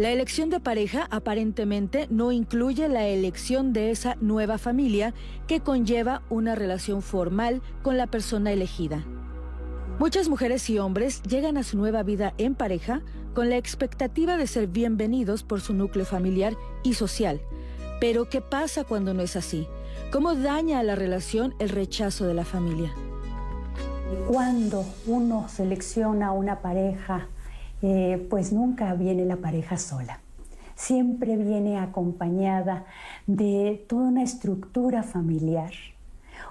La elección de pareja aparentemente no incluye la elección de esa nueva familia que conlleva una relación formal con la persona elegida. Muchas mujeres y hombres llegan a su nueva vida en pareja con la expectativa de ser bienvenidos por su núcleo familiar y social. Pero ¿qué pasa cuando no es así? ¿Cómo daña a la relación el rechazo de la familia? Cuando uno selecciona una pareja, eh, pues nunca viene la pareja sola. Siempre viene acompañada de toda una estructura familiar,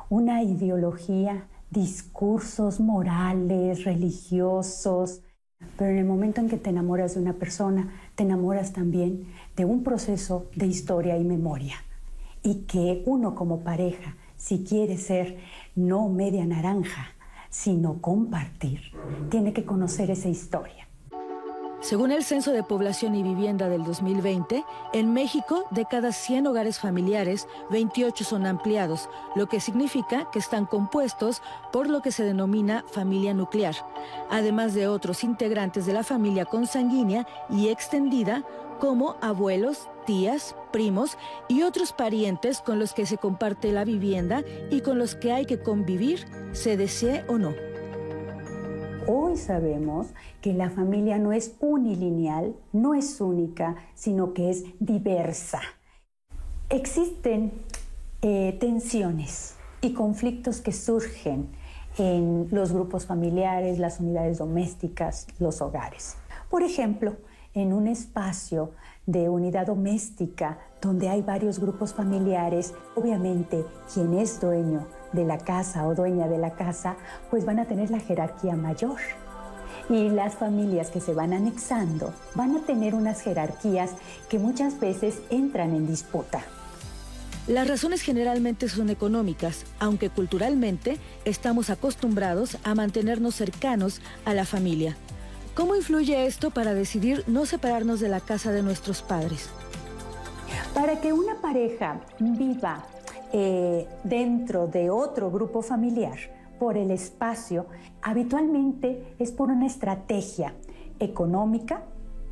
una ideología, discursos morales, religiosos. Pero en el momento en que te enamoras de una persona, te enamoras también de un proceso de historia y memoria. Y que uno como pareja, si quiere ser no media naranja, sino compartir, tiene que conocer esa historia. Según el Censo de Población y Vivienda del 2020, en México, de cada 100 hogares familiares, 28 son ampliados, lo que significa que están compuestos por lo que se denomina familia nuclear, además de otros integrantes de la familia consanguínea y extendida, como abuelos, tías, primos y otros parientes con los que se comparte la vivienda y con los que hay que convivir, se desee o no. Hoy sabemos que la familia no es unilineal, no es única, sino que es diversa. Existen eh, tensiones y conflictos que surgen en los grupos familiares, las unidades domésticas, los hogares. Por ejemplo, en un espacio de unidad doméstica donde hay varios grupos familiares, obviamente quien es dueño de la casa o dueña de la casa, pues van a tener la jerarquía mayor. Y las familias que se van anexando van a tener unas jerarquías que muchas veces entran en disputa. Las razones generalmente son económicas, aunque culturalmente estamos acostumbrados a mantenernos cercanos a la familia. ¿Cómo influye esto para decidir no separarnos de la casa de nuestros padres? Para que una pareja viva eh, dentro de otro grupo familiar por el espacio, habitualmente es por una estrategia económica,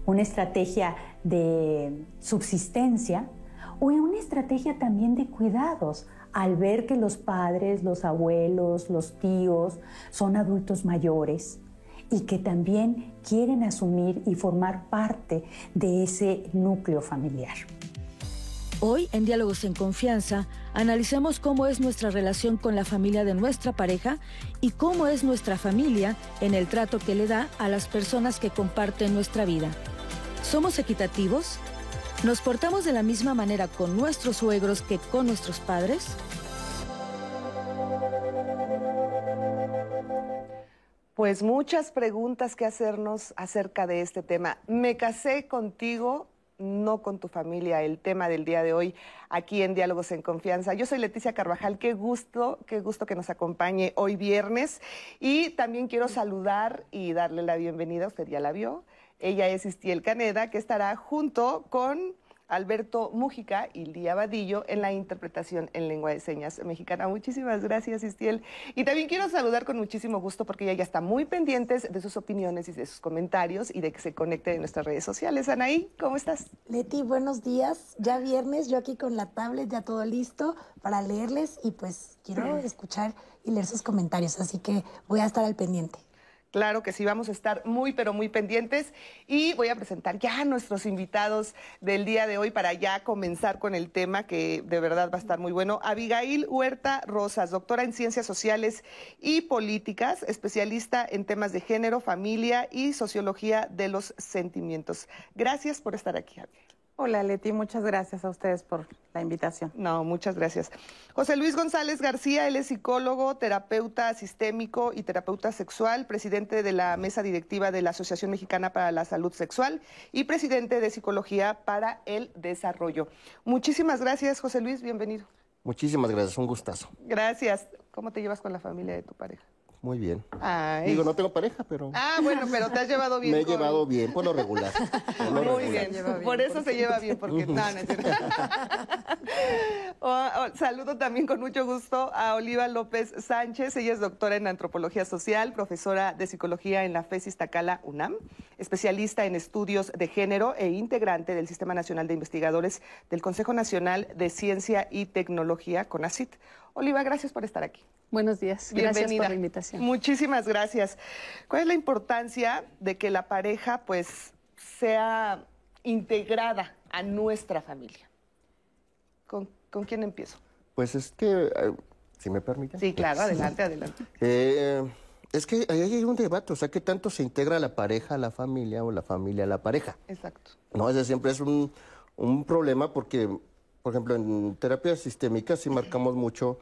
una estrategia de subsistencia o una estrategia también de cuidados al ver que los padres, los abuelos, los tíos son adultos mayores y que también quieren asumir y formar parte de ese núcleo familiar. Hoy, en Diálogos en Confianza, analicemos cómo es nuestra relación con la familia de nuestra pareja y cómo es nuestra familia en el trato que le da a las personas que comparten nuestra vida. ¿Somos equitativos? ¿Nos portamos de la misma manera con nuestros suegros que con nuestros padres? Pues muchas preguntas que hacernos acerca de este tema. Me casé contigo no con tu familia, el tema del día de hoy aquí en Diálogos en Confianza. Yo soy Leticia Carvajal, qué gusto, qué gusto que nos acompañe hoy viernes. Y también quiero saludar y darle la bienvenida, usted ya la vio. Ella es Istiel Caneda, que estará junto con Alberto Mújica y Lía Vadillo en la interpretación en lengua de señas mexicana. Muchísimas gracias, Istiel. Y también quiero saludar con muchísimo gusto porque ella ya está muy pendientes de sus opiniones y de sus comentarios y de que se conecte en nuestras redes sociales. Anaí, ¿cómo estás? Leti, buenos días. Ya viernes, yo aquí con la tablet, ya todo listo para leerles y pues quiero escuchar y leer sus comentarios, así que voy a estar al pendiente. Claro que sí, vamos a estar muy, pero muy pendientes. Y voy a presentar ya a nuestros invitados del día de hoy para ya comenzar con el tema que de verdad va a estar muy bueno. Abigail Huerta Rosas, doctora en Ciencias Sociales y Políticas, especialista en temas de género, familia y sociología de los sentimientos. Gracias por estar aquí, Abigail. Hola Leti, muchas gracias a ustedes por la invitación. No, muchas gracias. José Luis González García, él es psicólogo, terapeuta sistémico y terapeuta sexual, presidente de la mesa directiva de la Asociación Mexicana para la Salud Sexual y presidente de Psicología para el Desarrollo. Muchísimas gracias, José Luis, bienvenido. Muchísimas gracias, un gustazo. Gracias. ¿Cómo te llevas con la familia de tu pareja? Muy bien. Ay. Digo, no tengo pareja, pero Ah, bueno, pero te has llevado bien. me he con- llevado bien por lo regular. por lo Muy regular. bien, por eso se lleva bien, porque no, no es cierto. O- o- saludo también con mucho gusto a Oliva López Sánchez. Ella es doctora en antropología social, profesora de psicología en la FES Iztacala UNAM, especialista en estudios de género e integrante del Sistema Nacional de Investigadores del Consejo Nacional de Ciencia y Tecnología, CONACIT. Oliva, gracias por estar aquí. Buenos días. Gracias Bienvenida. por la invitación. Muchísimas gracias. ¿Cuál es la importancia de que la pareja pues sea integrada a nuestra familia? ¿Con, con quién empiezo? Pues es que, eh, si me permiten. Sí, claro, adelante, adelante. Eh, es que ahí hay un debate, o sea, ¿qué tanto se integra la pareja a la familia o la familia a la pareja? Exacto. No, ese siempre es un, un problema porque, por ejemplo, en terapia sistémica sí marcamos mucho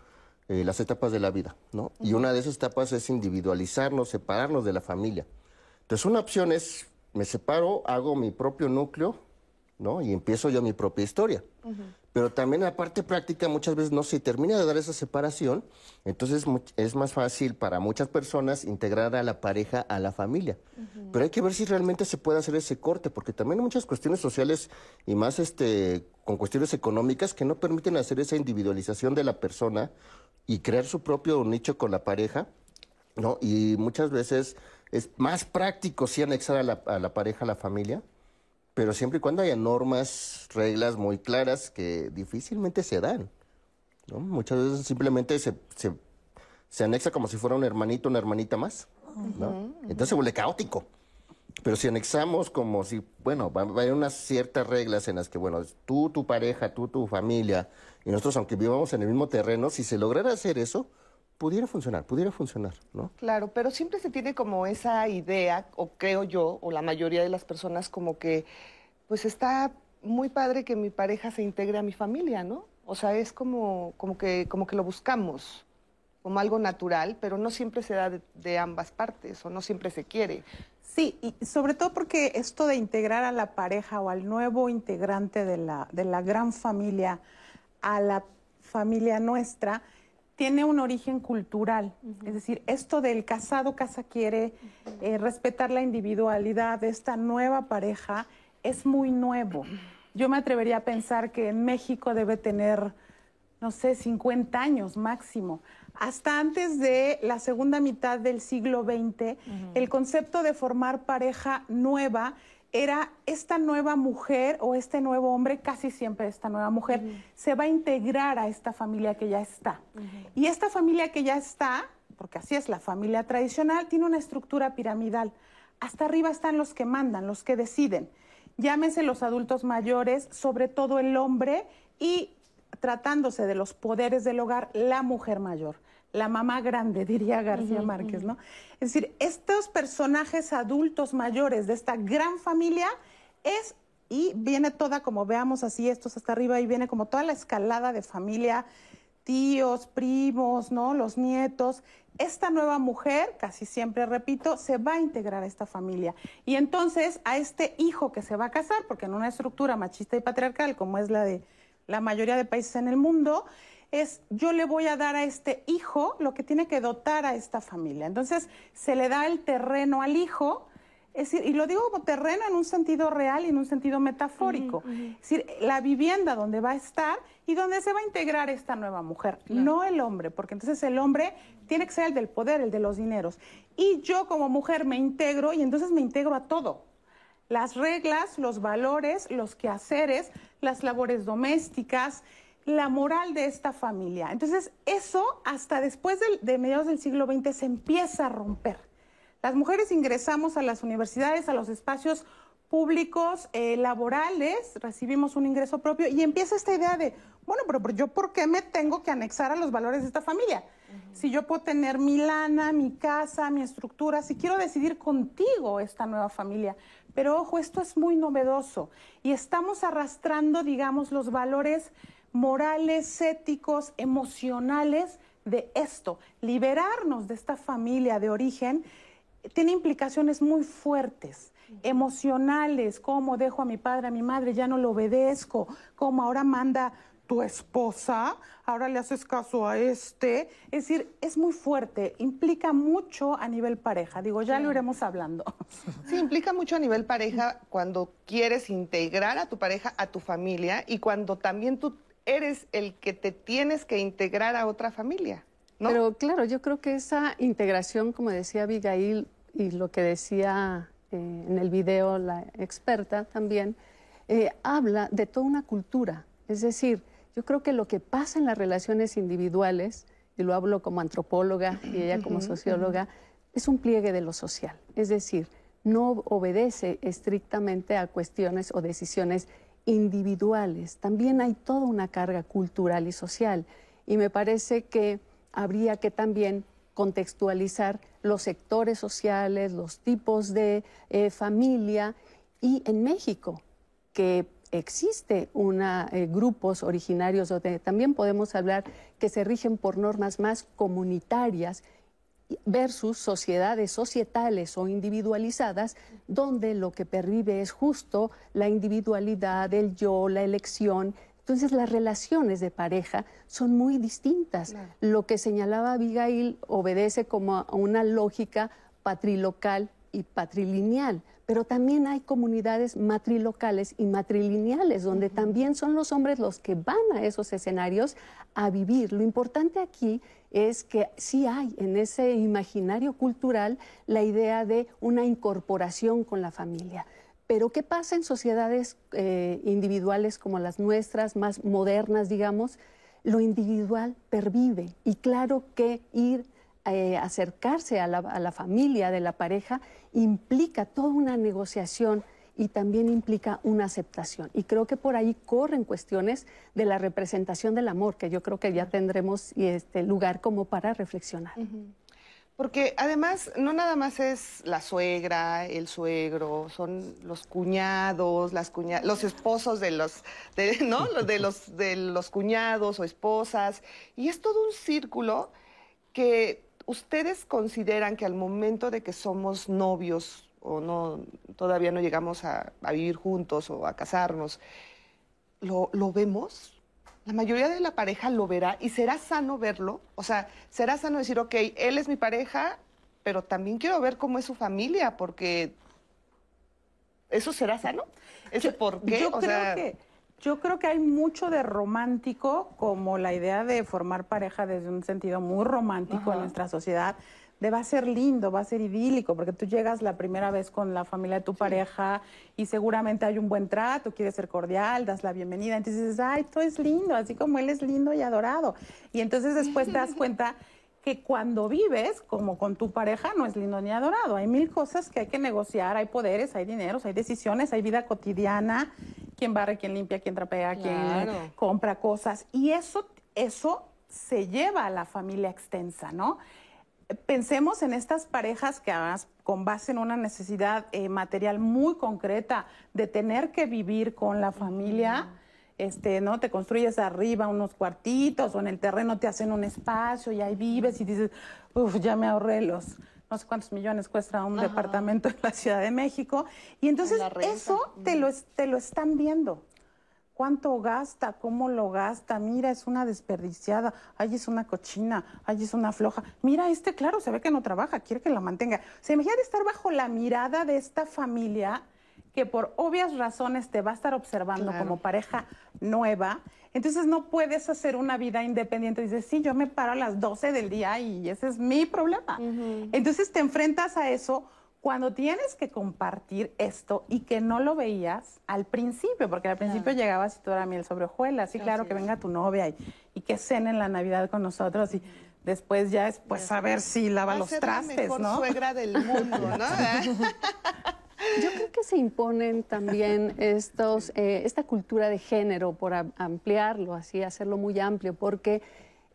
eh, las etapas de la vida, ¿no? Y una de esas etapas es individualizarnos, separarnos de la familia. Entonces, una opción es, me separo, hago mi propio núcleo, ¿no? Y empiezo yo mi propia historia. Pero también la parte práctica muchas veces no se termina de dar esa separación, entonces es más fácil para muchas personas integrar a la pareja a la familia. Pero hay que ver si realmente se puede hacer ese corte, porque también hay muchas cuestiones sociales y más este con cuestiones económicas que no permiten hacer esa individualización de la persona y crear su propio nicho con la pareja, ¿no? Y muchas veces es más práctico sí anexar a la, a la pareja a la familia, pero siempre y cuando haya normas, reglas muy claras que difícilmente se dan. ¿no? Muchas veces simplemente se, se, se anexa como si fuera un hermanito, una hermanita más. ¿no? Entonces se vuelve caótico. Pero si anexamos como si, bueno, va, va a haber unas ciertas reglas en las que, bueno, tú, tu pareja, tú, tu familia, y nosotros, aunque vivamos en el mismo terreno, si se lograra hacer eso, pudiera funcionar, pudiera funcionar, ¿no? Claro, pero siempre se tiene como esa idea, o creo yo, o la mayoría de las personas, como que, pues está muy padre que mi pareja se integre a mi familia, ¿no? O sea, es como, como, que, como que lo buscamos, como algo natural, pero no siempre se da de, de ambas partes, o no siempre se quiere. Sí, y sobre todo porque esto de integrar a la pareja o al nuevo integrante de la, de la gran familia a la familia nuestra tiene un origen cultural. Es decir, esto del casado casa quiere, eh, respetar la individualidad de esta nueva pareja es muy nuevo. Yo me atrevería a pensar que en México debe tener no sé, 50 años máximo. Hasta antes de la segunda mitad del siglo XX, el concepto de formar pareja nueva era esta nueva mujer o este nuevo hombre, casi siempre esta nueva mujer, se va a integrar a esta familia que ya está. Y esta familia que ya está, porque así es la familia tradicional, tiene una estructura piramidal. Hasta arriba están los que mandan, los que deciden. Llámese los adultos mayores, sobre todo el hombre, y tratándose de los poderes del hogar, la mujer mayor, la mamá grande, diría García Márquez, ¿no? Es decir, estos personajes adultos mayores de esta gran familia es, y viene toda, como veamos así, estos hasta arriba, y viene como toda la escalada de familia, tíos, primos, ¿no? Los nietos. Esta nueva mujer, casi siempre repito, se va a integrar a esta familia. Y entonces a este hijo que se va a casar, porque en una estructura machista y patriarcal como es la de la mayoría de países en el mundo, es yo le voy a dar a este hijo lo que tiene que dotar a esta familia. Entonces se le da el terreno al hijo, es decir, y lo digo como terreno en un sentido real y en un sentido metafórico. Es decir, la vivienda donde va a estar y donde se va a integrar esta nueva mujer, no el hombre, porque entonces el hombre tiene que ser el del poder, el de los dineros. Y yo como mujer me integro y entonces me integro a todo las reglas, los valores, los quehaceres, las labores domésticas, la moral de esta familia. Entonces, eso hasta después de mediados del siglo XX se empieza a romper. Las mujeres ingresamos a las universidades, a los espacios públicos, eh, laborales, recibimos un ingreso propio y empieza esta idea de, bueno, pero yo por qué me tengo que anexar a los valores de esta familia? Si yo puedo tener mi lana, mi casa, mi estructura, si quiero decidir contigo esta nueva familia. Pero ojo, esto es muy novedoso y estamos arrastrando, digamos, los valores morales, éticos, emocionales de esto. Liberarnos de esta familia de origen tiene implicaciones muy fuertes emocionales, cómo dejo a mi padre, a mi madre, ya no lo obedezco, cómo ahora manda tu esposa, ahora le haces caso a este. Es decir, es muy fuerte, implica mucho a nivel pareja. Digo, ya lo iremos hablando. Sí, implica mucho a nivel pareja cuando quieres integrar a tu pareja a tu familia y cuando también tú eres el que te tienes que integrar a otra familia. ¿no? Pero claro, yo creo que esa integración, como decía Abigail y lo que decía eh, en el video la experta también, eh, habla de toda una cultura. Es decir, yo creo que lo que pasa en las relaciones individuales, y lo hablo como antropóloga y ella como socióloga, es un pliegue de lo social. Es decir, no obedece estrictamente a cuestiones o decisiones individuales. También hay toda una carga cultural y social. Y me parece que habría que también contextualizar los sectores sociales, los tipos de eh, familia. Y en México, que existe una, eh, grupos originarios donde también podemos hablar que se rigen por normas más comunitarias versus sociedades societales o individualizadas, donde lo que pervive es justo la individualidad, el yo, la elección. Entonces las relaciones de pareja son muy distintas. Lo que señalaba Abigail obedece como a una lógica patrilocal y patrilineal pero también hay comunidades matrilocales y matrilineales, donde también son los hombres los que van a esos escenarios a vivir. Lo importante aquí es que sí hay en ese imaginario cultural la idea de una incorporación con la familia. Pero ¿qué pasa en sociedades eh, individuales como las nuestras, más modernas, digamos? Lo individual pervive y claro que ir eh, acercarse a la, familia de la pareja implica toda una negociación y también implica una aceptación. Y creo que por ahí corren cuestiones de la representación del amor, que yo creo que ya tendremos este lugar como para reflexionar. Porque además no nada más es la suegra, el suegro, son los cuñados, las los esposos de los, ¿no? de los, de los cuñados o esposas, y es todo un círculo que ¿ustedes consideran que al momento de que somos novios o no, todavía no llegamos a, vivir juntos o a casarnos, ¿lo, vemos? La mayoría de la pareja lo verá y será sano verlo. O sea, será sano decir, ok, él es mi pareja, pero también quiero ver cómo es su familia, porque eso será sano. ¿Ese por qué? Yo creo que yo creo que hay mucho de romántico, como la idea de formar pareja desde un sentido muy romántico en nuestra sociedad, de va a ser lindo, va a ser idílico, porque tú llegas la primera vez con la familia de tu pareja y seguramente hay un buen trato, quieres ser cordial, das la bienvenida, entonces dices, ay, todo es lindo, así como él es lindo y adorado. Y entonces después te das cuenta que cuando vives como con tu pareja no es lindo ni adorado. Hay mil cosas que hay que negociar, hay poderes, hay dineros, hay decisiones, hay vida cotidiana, quién barre, quién limpia, quién trapea, quién compra cosas. Y eso, eso se lleva a la familia extensa, ¿no? Pensemos en estas parejas que además con base en una necesidad eh, material muy concreta de tener que vivir con la familia este, ¿no? Te construyes arriba unos cuartitos o en el terreno te hacen un espacio y ahí vives y dices, uff, ya me ahorré los no sé cuántos millones cuesta un departamento en la Ciudad de México. Y entonces eso te lo, te lo están viendo. ¿Cuánto gasta? ¿Cómo lo gasta? Mira, es una desperdiciada. Ay, es una cochina. Ay, es una floja. Mira, este, claro, se ve que no trabaja, quiere que la mantenga. Se imagina estar bajo la mirada de esta familia que por obvias razones te va a estar observando como pareja nueva, entonces no puedes hacer una vida independiente. Dices, sí, yo me paro a las 12 del día y ese es mi problema. Entonces te enfrentas a eso cuando tienes que compartir esto y que no lo veías al principio, porque al principio llegabas y todo era miel sobre hojuelas, sí, claro, que venga tu novia y, y que cene en la Navidad con nosotros y después ya es pues a ver si lava los trastes, la mejor suegra del mundo, ¿no? Yo creo que se imponen también estos, eh, esta cultura de género por ampliarlo, así hacerlo muy amplio, porque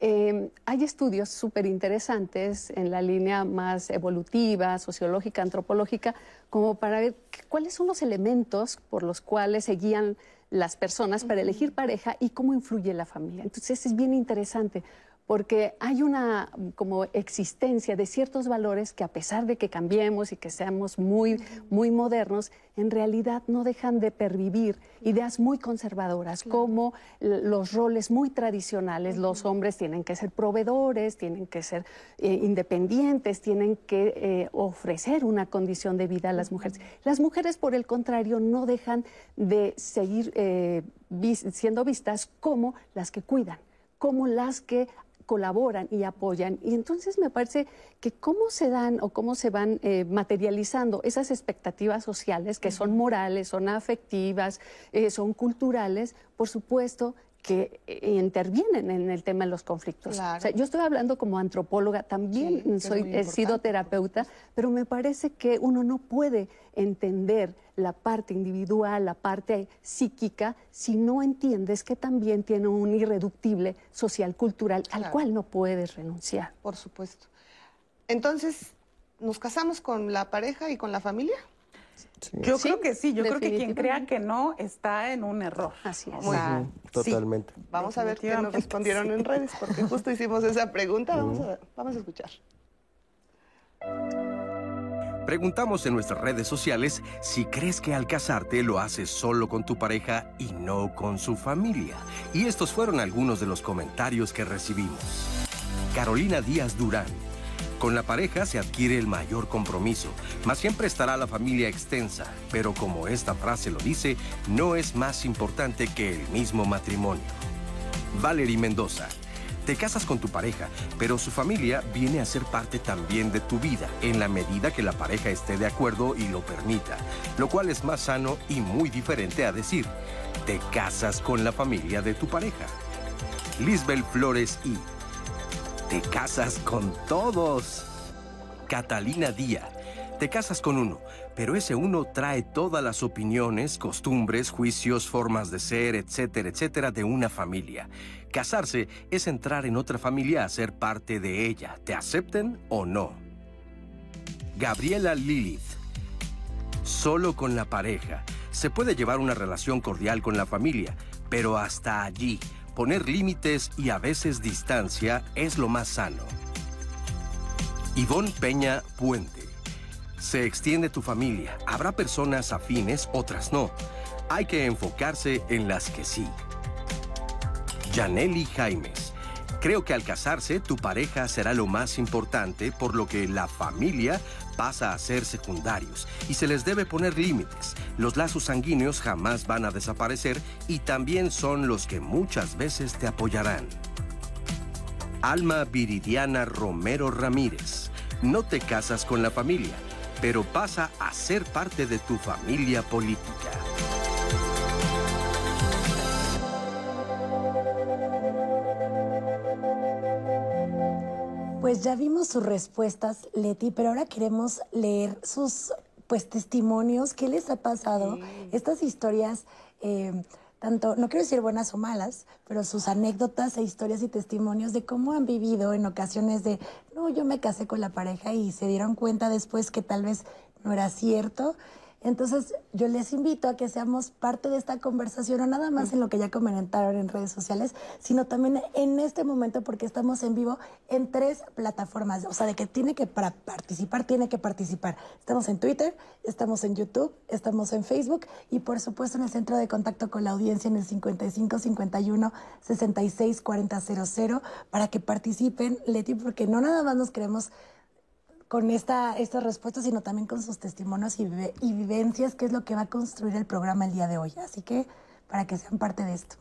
Em, hay estudios súper interesantes en la línea más evolutiva, sociológica, antropológica, como para ver cuáles son los elementos por los cuales se guían las personas para elegir pareja y cómo influye la familia. Entonces es bien interesante porque hay una como existencia de ciertos valores que a pesar de que cambiemos y que seamos muy, muy modernos, en realidad no dejan de pervivir ideas muy conservadoras, como los roles muy tradicionales. Los hombres tienen que ser proveedores, tienen que ser eh, independientes, tienen que eh, ofrecer una condición de vida a las mujeres. Las mujeres, por el contrario, no dejan de seguir eh, siendo vistas como las que cuidan como las que colaboran y apoyan. Y entonces me parece que cómo se dan o cómo se van eh, materializando esas expectativas sociales que son morales, son afectivas, eh, son culturales, por supuesto que eh, intervienen en el tema de los conflictos. yo estoy hablando como antropóloga, también soy, he sido terapeuta, pero me parece que uno no puede entender la parte individual, la parte psíquica, si no entiendes que también tiene un irreductible social cultural al cual no puedes renunciar. Por supuesto. Entonces, ¿nos casamos con la pareja y con la familia? Yo creo que sí, yo creo que quien crea que no está en un error. Así es. totalmente. Vamos a ver qué nos respondieron en redes, porque justo hicimos esa pregunta. Vamos a, vamos a escuchar. Preguntamos en nuestras redes sociales si crees que al casarte lo haces solo con tu pareja y no con su familia. Y estos fueron algunos de los comentarios que recibimos. Carolina Díaz Durán con la pareja se adquiere el mayor compromiso, mas siempre estará la familia extensa, pero como esta frase lo dice, no es más importante que el mismo matrimonio. Valerie Mendoza, te casas con tu pareja, pero su familia viene a ser parte también de tu vida, en la medida que la pareja esté de acuerdo y lo permita, lo cual es más sano y muy diferente a decir, te casas con la familia de tu pareja. Lisbel Flores y te casas con todos. Catalina Díaz. Te casas con uno, pero ese uno trae todas las opiniones, costumbres, juicios, formas de ser, etcétera, etcétera, de una familia. Casarse es entrar en otra familia a ser parte de ella, te acepten o no. Gabriela Lilith. Solo con la pareja. Se puede llevar una relación cordial con la familia, pero hasta allí poner límites y a veces distancia es lo más sano. Ivonne Peña Puente. Se extiende tu familia. Habrá personas afines, otras no. Hay que enfocarse en las que sí. Janelli Jaimes. Creo que al casarse tu pareja será lo más importante, por lo que la familia pasa a ser secundarios y se les debe poner límites. Los lazos sanguíneos jamás van a desaparecer y también son los que muchas veces te apoyarán. Alma Viridiana Romero Ramírez. No te casas con la familia, pero pasa a ser parte de tu familia política. Pues ya vimos sus respuestas, Leti, pero ahora queremos leer sus pues testimonios. ¿Qué les ha pasado? Estas historias, eh, tanto, no quiero decir buenas o malas, pero sus anécdotas e historias y testimonios de cómo han vivido en ocasiones de, no, yo me casé con la pareja y se dieron cuenta después que tal vez no era cierto. Entonces, yo les invito a que seamos parte de esta conversación, no nada más en lo que ya comentaron en redes sociales, sino también en este momento, porque estamos en vivo en tres plataformas. O sea, de que tiene que, para participar, tiene que participar. Estamos en Twitter, estamos en YouTube, estamos en Facebook y, por supuesto, en el centro de contacto con la audiencia en el 55 51 66 40 00 para que participen, Leti, porque no nada más nos queremos con esta, estas respuestas, sino también con sus testimonios y, y vivencias, que es lo que va a construir el programa el día de hoy. Así que para que sean parte de esto.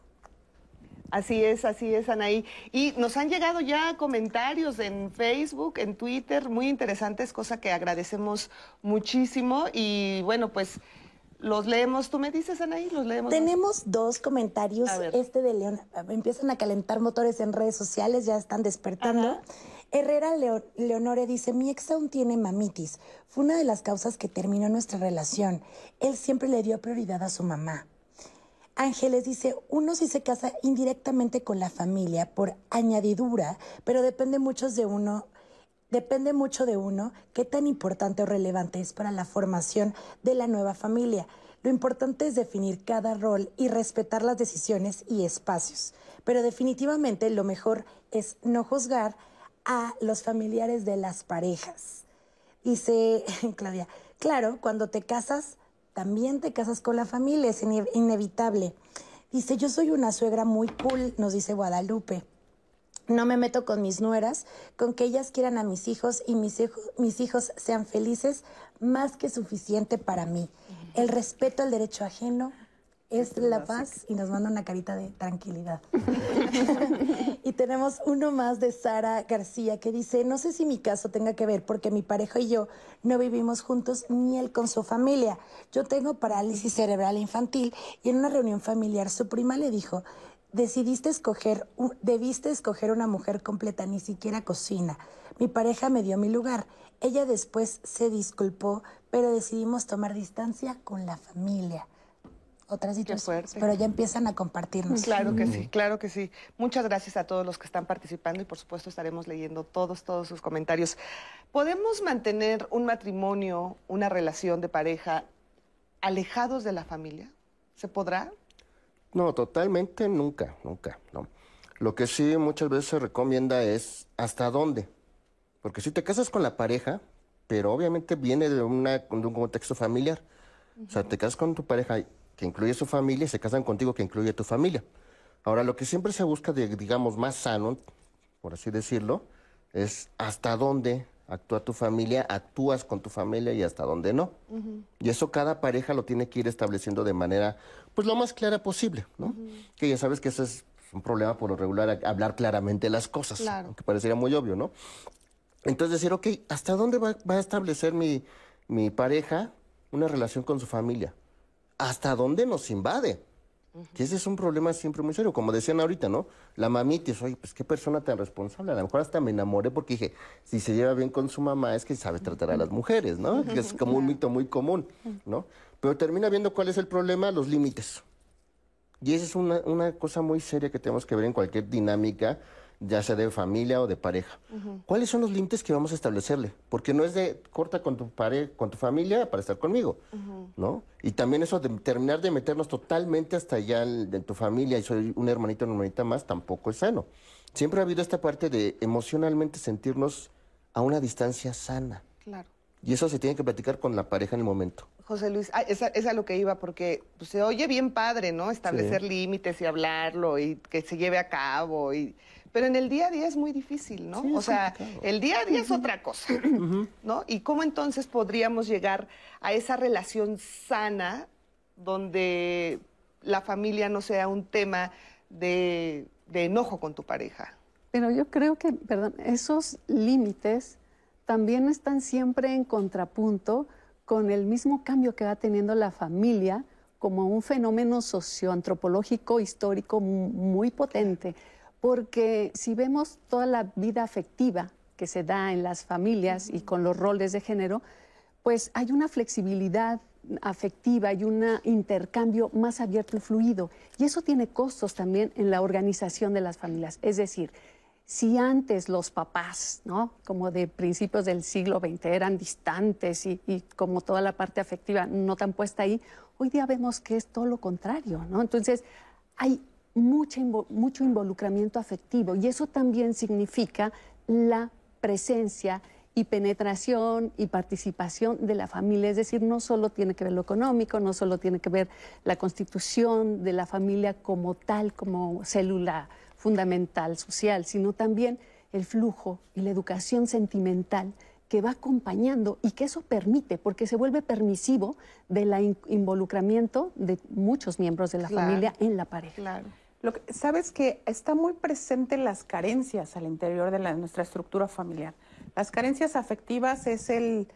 Así es, así es, Anaí. Y nos han llegado ya comentarios en Facebook, en Twitter, muy interesantes, cosa que agradecemos muchísimo. Y bueno, pues los leemos. ¿Tú me dices, Anaí? ¿Los leemos? Tenemos dos comentarios. Este de León. Empiezan a calentar motores en redes sociales, ya están despertando. Herrera Leonore dice, mi ex aún tiene mamitis. Fue una de las causas que terminó nuestra relación. Él siempre le dio prioridad a su mamá. Ángeles dice, uno sí se casa indirectamente con la familia por añadidura, pero depende mucho de uno, depende mucho de uno qué tan importante o relevante es para la formación de la nueva familia. Lo importante es definir cada rol y respetar las decisiones y espacios. Pero definitivamente lo mejor es no juzgar a los familiares de las parejas. Dice Claudia, claro, cuando te casas, también te casas con la familia, es inevitable. Dice, yo soy una suegra muy cool, nos dice Guadalupe. No me meto con mis nueras, con que ellas quieran a mis hijos y mis, mis hijos sean felices, más que suficiente para mí. El respeto al derecho ajeno es la paz y nos manda una carita de tranquilidad. y tenemos uno más de Sara García que dice, no sé si mi caso tenga que ver porque mi pareja y yo no vivimos juntos ni él con su familia. Yo tengo parálisis cerebral infantil y en una reunión familiar su prima le dijo, decidiste escoger, debiste escoger una mujer completa, ni siquiera cocina. Mi pareja me dio mi lugar. Ella después se disculpó, pero decidimos tomar distancia con la familia. Otras situaciones, pero ya empiezan a compartirnos. Claro que sí, claro que sí. Muchas gracias a todos los que están participando y por supuesto estaremos leyendo todos, todos sus comentarios. ¿Podemos mantener un matrimonio, una relación de pareja alejados de la familia? ¿Se podrá? No, totalmente nunca, nunca, no. Lo que sí muchas veces se recomienda es hasta dónde. Porque si te casas con la pareja, pero obviamente viene de, una, un contexto familiar. O sea, te casas con tu pareja que incluye su familia y se casan contigo que incluye tu familia. Ahora, lo que siempre se busca de, digamos, más sano, por así decirlo, es hasta dónde actúa tu familia, actúas con tu familia y hasta dónde no. Y eso cada pareja lo tiene que ir estableciendo de manera, pues, lo más clara posible, ¿no? Que ya sabes que ese es un problema por lo regular, hablar claramente las cosas, claro. que parecería muy obvio, ¿no? Entonces decir, ok, ¿hasta dónde va, a establecer mi, mi pareja una relación con su familia? ¿Hasta dónde nos invade? Que ese es un problema siempre muy serio. Como decían ahorita, ¿no? La mamitis, oye, pues qué persona tan responsable. A lo mejor hasta me enamoré porque dije, si se lleva bien con su mamá es que sabe tratar a las mujeres, ¿no? Que es como un mito muy común, ¿no? Pero termina viendo cuál es el problema, los límites. Y esa es una, una cosa muy seria que tenemos que ver en cualquier dinámica ya sea de familia o de pareja. ¿Cuáles son los límites que vamos a establecerle? Porque no es de corta con tu pare con tu familia para estar conmigo, ¿no? Y también eso de terminar de meternos totalmente hasta allá en, tu familia y soy un hermanito o una hermanita más tampoco es sano. Siempre ha habido esta parte de emocionalmente sentirnos a una distancia sana. Claro. Y eso se tiene que platicar con la pareja en el momento. José Luis, ah, es, a, lo que iba, porque pues, se oye bien padre, ¿no? Establecer límites y hablarlo y que se lleve a cabo y pero en el día a día es muy difícil, ¿no? o sea, el día a día es otra cosa, ¿no? ¿Y cómo entonces podríamos llegar a esa relación sana donde la familia no sea un tema de, enojo con tu pareja? Pero yo creo que, perdón, esos límites también están siempre en contrapunto con el mismo cambio que va teniendo la familia como un fenómeno socioantropológico histórico muy potente porque si vemos toda la vida afectiva que se da en las familias y con los roles de género, pues hay una flexibilidad afectiva y un intercambio más abierto y fluido. Y eso tiene costos también en la organización de las familias. Es decir, si antes los papás, ¿no? como de principios del siglo XX, eran distantes y, y, como toda la parte afectiva no tan puesta ahí, hoy día vemos que es todo lo contrario. ¿no? Entonces, hay mucho involucramiento afectivo y eso también significa la presencia y penetración y participación de la familia. Es decir, no solo tiene que ver lo económico, no solo tiene que ver la constitución de la familia como tal, como célula fundamental social, sino también el flujo y la educación sentimental que va acompañando y que eso permite, porque se vuelve permisivo del involucramiento de muchos miembros de la familia en la pareja. Claro. Lo que, Sabes que está muy presente las carencias al interior de nuestra estructura familiar. Las carencias afectivas es el,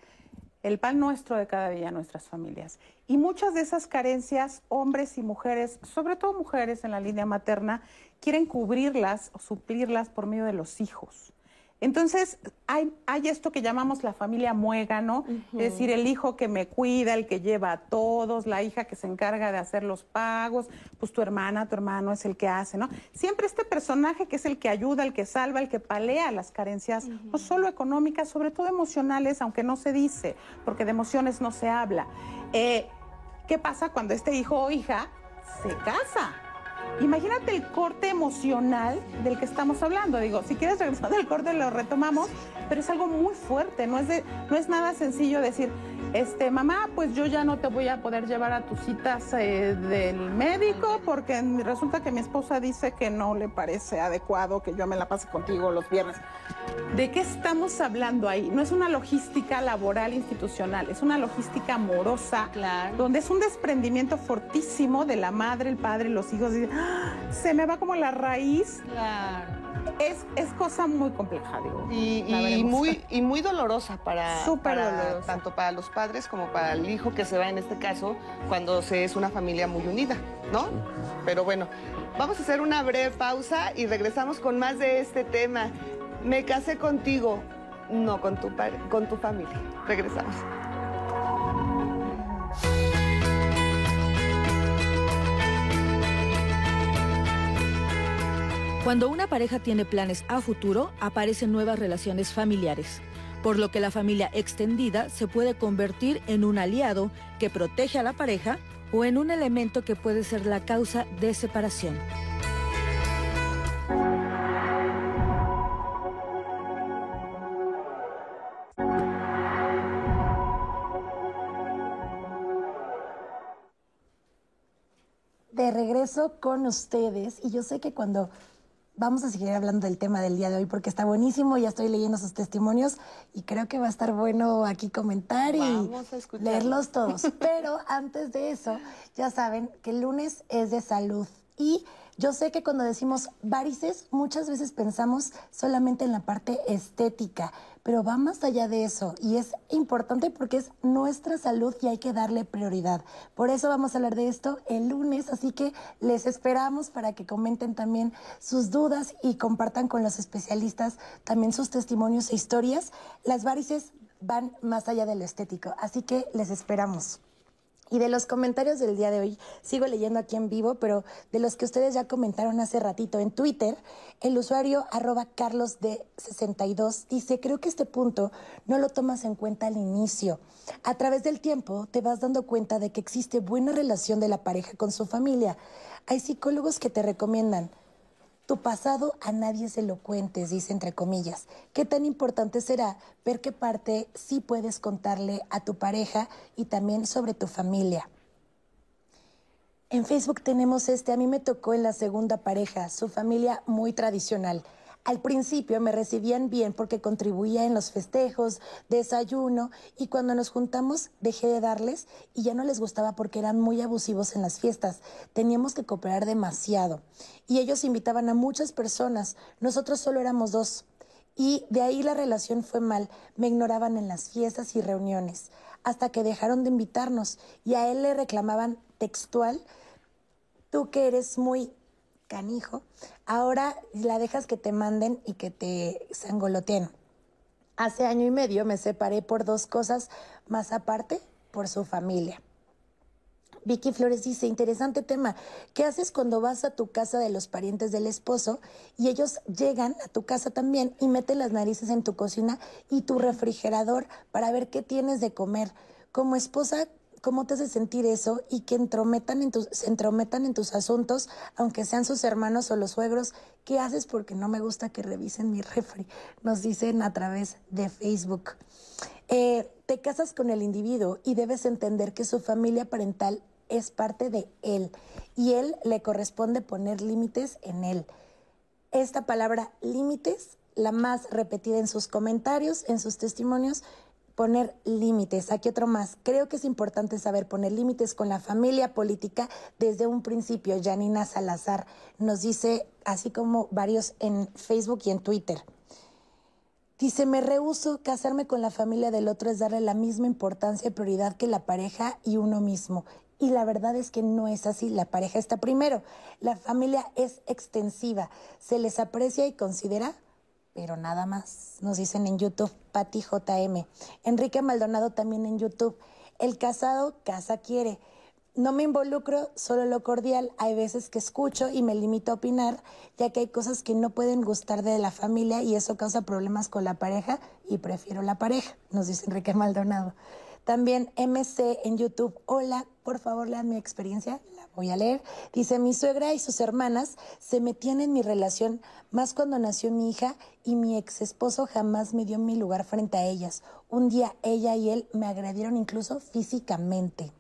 el pan nuestro de cada día nuestras familias. Y muchas de esas carencias, hombres y mujeres, sobre todo mujeres en la línea materna, quieren cubrirlas o suplirlas por medio de los hijos. Entonces, hay, hay, esto que llamamos la familia muégano, es decir, el hijo que me cuida, el que lleva a todos, la hija que se encarga de hacer los pagos, pues tu hermana, tu hermano es el que hace, ¿no? Siempre este personaje que es el que ayuda, el que salva, el que palea las carencias, no solo económicas, sobre todo emocionales, aunque no se dice, porque de emociones no se habla. Eh, ¿Qué pasa cuando este hijo o hija se casa? Imagínate el corte emocional del que estamos hablando. Digo, si quieres regresar del corte lo retomamos, pero es algo muy fuerte, no es, de, no es nada sencillo decir, este, mamá, pues yo ya no te voy a poder llevar a tus citas eh, del médico porque resulta que mi esposa dice que no le parece adecuado que yo me la pase contigo los viernes. ¿De qué estamos hablando ahí? No es una logística laboral institucional, es una logística amorosa, donde es un desprendimiento fortísimo de la madre, el padre, los hijos. ¡Ah! se me va como la raíz. Claro es, cosa muy compleja, digo. Y, muy, y muy dolorosa para, tanto para los padres como para el hijo que se va en este caso cuando se es una familia muy unida, ¿no? Pero bueno, vamos a hacer una breve pausa y regresamos con más de este tema. Me casé contigo, no con tu, con tu familia. Regresamos. Cuando una pareja tiene planes a futuro, aparecen nuevas relaciones familiares, por lo que la familia extendida se puede convertir en un aliado que protege a la pareja o en un elemento que puede ser la causa de separación. De regreso con ustedes y yo sé que cuando Vamos a seguir hablando del tema del día de hoy porque está buenísimo, ya estoy leyendo sus testimonios y creo que va a estar bueno aquí comentar y leerlos todos. Pero antes de eso, ya saben que el lunes es de salud y yo sé que cuando decimos varices, muchas veces pensamos solamente en la parte estética, pero va más allá de eso y es importante porque es nuestra salud y hay que darle prioridad. Por eso vamos a hablar de esto el lunes, así que les esperamos para que comenten también sus dudas y compartan con los especialistas también sus testimonios e historias. Las varices van más allá de lo estético, así que les esperamos. Y de los comentarios del día de hoy, sigo leyendo aquí en vivo, pero de los que ustedes ya comentaron hace ratito en Twitter, el usuario arroba carlos de 62 dice, creo que este punto no lo tomas en cuenta al inicio. A través del tiempo te vas dando cuenta de que existe buena relación de la pareja con su familia. Hay psicólogos que te recomiendan, tu pasado a nadie se lo cuentes, dice entre comillas. ¿Qué tan importante será ver qué parte sí puedes contarle a tu pareja y también sobre tu familia? En Facebook tenemos este, a mí me tocó en la segunda pareja, su familia muy tradicional. Al principio me recibían bien porque contribuía en los festejos, desayuno y cuando nos juntamos dejé de darles y ya no les gustaba porque eran muy abusivos en las fiestas. Teníamos que cooperar demasiado y ellos invitaban a muchas personas. Nosotros solo éramos dos y de ahí la relación fue mal. Me ignoraban en las fiestas y reuniones hasta que dejaron de invitarnos y a él le reclamaban textual, tú que eres muy canijo, ahora la dejas que te manden y que te sangoloteen. Hace año y medio me separé por dos cosas más aparte, por su familia. Vicky Flores dice, interesante tema, ¿qué haces cuando vas a tu casa de los parientes del esposo y ellos llegan a tu casa también y meten las narices en tu cocina y tu refrigerador para ver qué tienes de comer? Como esposa, cómo te hace sentir eso y que entrometan en tus, se entrometan en tus asuntos, aunque sean sus hermanos o los suegros. ¿Qué haces? Porque no me gusta que revisen mi refri. Nos dicen a través de Facebook. Eh, te casas con el individuo y debes entender que su familia parental es parte de él y él le corresponde poner límites en él. Esta palabra límites, la más repetida en sus comentarios, en sus testimonios, poner límites. Aquí otro más. Creo que es importante saber poner límites con la familia política desde un principio. Janina Salazar nos dice, así como varios en Facebook y en Twitter. Dice, me rehuso casarme con la familia del otro es darle la misma importancia y prioridad que la pareja y uno mismo. Y la verdad es que no es así. La pareja está primero. La familia es extensiva. Se les aprecia y considera pero nada más. Nos dicen en YouTube, Pati JM. Enrique Maldonado también en YouTube. El casado casa quiere. No me involucro, solo lo cordial. Hay veces que escucho y me limito a opinar, ya que hay cosas que no pueden gustar de la familia y eso causa problemas con la pareja y prefiero la pareja, nos dice Enrique Maldonado. También MC en YouTube. Hola, por favor, lean mi experiencia. La voy a leer. Dice, mi suegra y sus hermanas se metían en mi relación más cuando nació mi hija y mi ex esposo jamás me dio mi lugar frente a ellas. Un día ella y él me agredieron incluso físicamente.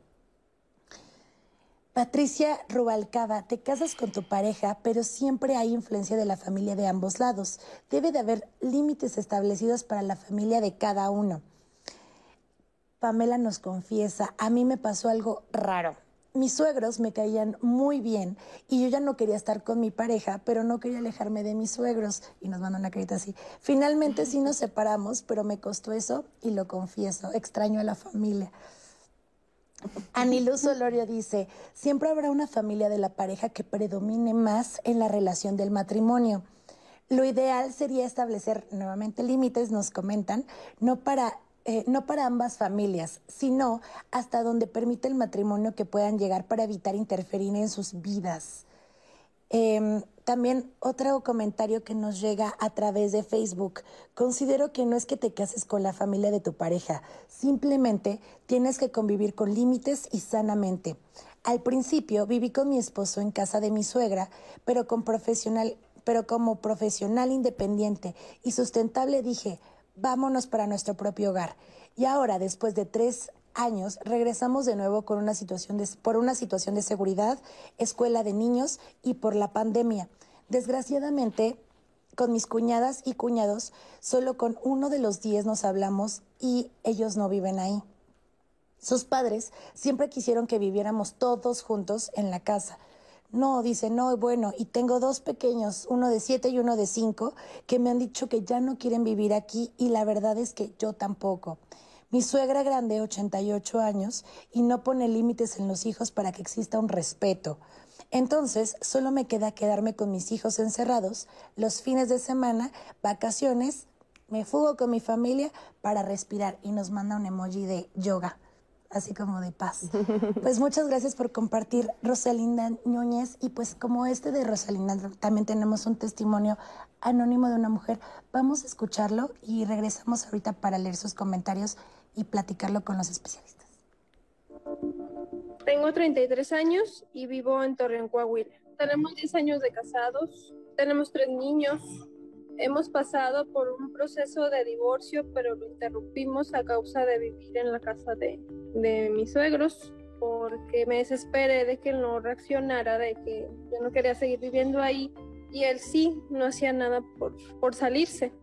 Patricia Rubalcaba, te casas con tu pareja, pero siempre hay influencia de la familia de ambos lados. Debe de haber límites establecidos para la familia de cada uno. Pamela nos confiesa, a mí me pasó algo raro. Mis suegros me caían muy bien y yo ya no quería estar con mi pareja, pero no quería alejarme de mis suegros. Y nos mandan una carita así. Finalmente sí nos separamos, pero me costó eso y lo confieso. Extraño a la familia. Aniluz Solorio dice, siempre habrá una familia de la pareja que predomine más en la relación del matrimonio. Lo ideal sería establecer nuevamente límites, nos comentan, no para eh, no para ambas familias, sino hasta donde permite el matrimonio que puedan llegar para evitar interferir en sus vidas. Em, también otro comentario que nos llega a través de Facebook. Considero que no es que te cases con la familia de tu pareja, simplemente tienes que convivir con límites y sanamente. Al principio viví con mi esposo en casa de mi suegra, pero, con profesional, pero como profesional independiente y sustentable dije, vámonos para nuestro propio hogar. Y ahora, después de tres años, regresamos de nuevo con una situación de, por una situación de seguridad, escuela de niños y por la pandemia. Desgraciadamente, con mis cuñadas y cuñados, solo con uno de los diez nos hablamos y ellos no viven ahí. Sus padres siempre quisieron que viviéramos todos juntos en la casa no, dice, no, bueno, y tengo dos pequeños, uno de siete y uno de cinco, que me han dicho que ya no quieren vivir aquí y la verdad es que yo tampoco. Mi suegra grande, 88 años, y no pone límites en los hijos para que exista un respeto. Entonces, solo me queda quedarme con mis hijos encerrados los fines de semana, vacaciones, me fugo con mi familia para respirar y nos manda un emoji de yoga así como de paz. Pues muchas gracias por compartir, Rosalinda Núñez. Y pues como este de Rosalinda, también tenemos un testimonio anónimo de una mujer. Vamos a escucharlo y regresamos ahorita para leer sus comentarios y platicarlo con los especialistas. Tengo 33 años y vivo en Torreón, Coahuila. Tenemos 10 años de casados, tenemos tres niños, Hemos pasado por un proceso de divorcio, pero lo interrumpimos a causa de vivir en la casa de, mis suegros, porque me desesperé de que no reaccionara, de que yo no quería seguir viviendo ahí, y él sí, no hacía nada por, por salirse.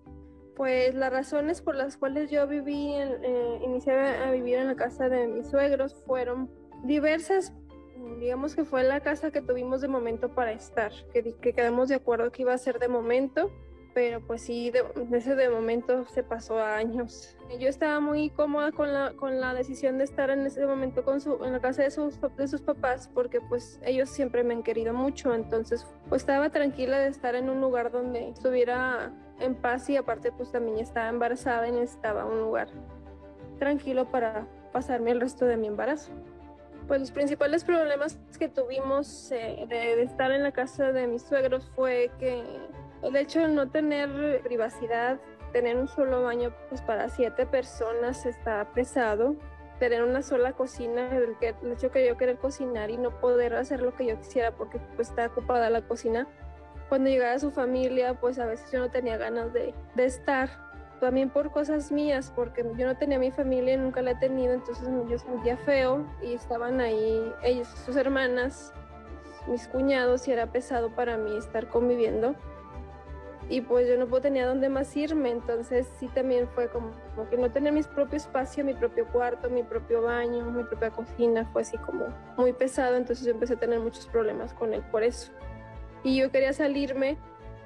Pues las razones por las cuales yo viví, eh, inicié a vivir en la casa de mis suegros fueron diversas, digamos que fue la casa que tuvimos de momento para estar, que, que quedamos de acuerdo que iba a ser de momento pero pues sí, de, ese momento se pasó a años. Yo estaba muy cómoda con la, con la decisión de estar en ese momento con su, en la casa de sus, de sus papás porque pues ellos siempre me han querido mucho, entonces pues estaba tranquila de estar en un lugar donde estuviera en paz y aparte pues también estaba embarazada y necesitaba un lugar tranquilo para pasarme el resto de mi embarazo. Pues los principales problemas que tuvimos eh, de estar en la casa de mis suegros fue que el hecho no tener privacidad, tener un solo baño pues para siete personas está pesado. Tener una sola cocina, el, que, el hecho de yo querer cocinar y no poder hacer lo que yo quisiera porque pues está ocupada la cocina. Cuando llegaba su familia, pues a veces yo no tenía ganas de, de estar. También por cosas mías, porque yo no tenía mi familia, nunca la he tenido, entonces yo sentía feo y estaban ahí ellos, sus hermanas, mis cuñados y era pesado para mí estar conviviendo y pues yo no tenía dónde más irme, entonces sí también fue como, que no tener mi propio espacio, mi propio cuarto, mi propio baño, mi propia cocina, fue así como muy pesado, entonces yo empecé a tener muchos problemas con él por eso. Y yo quería salirme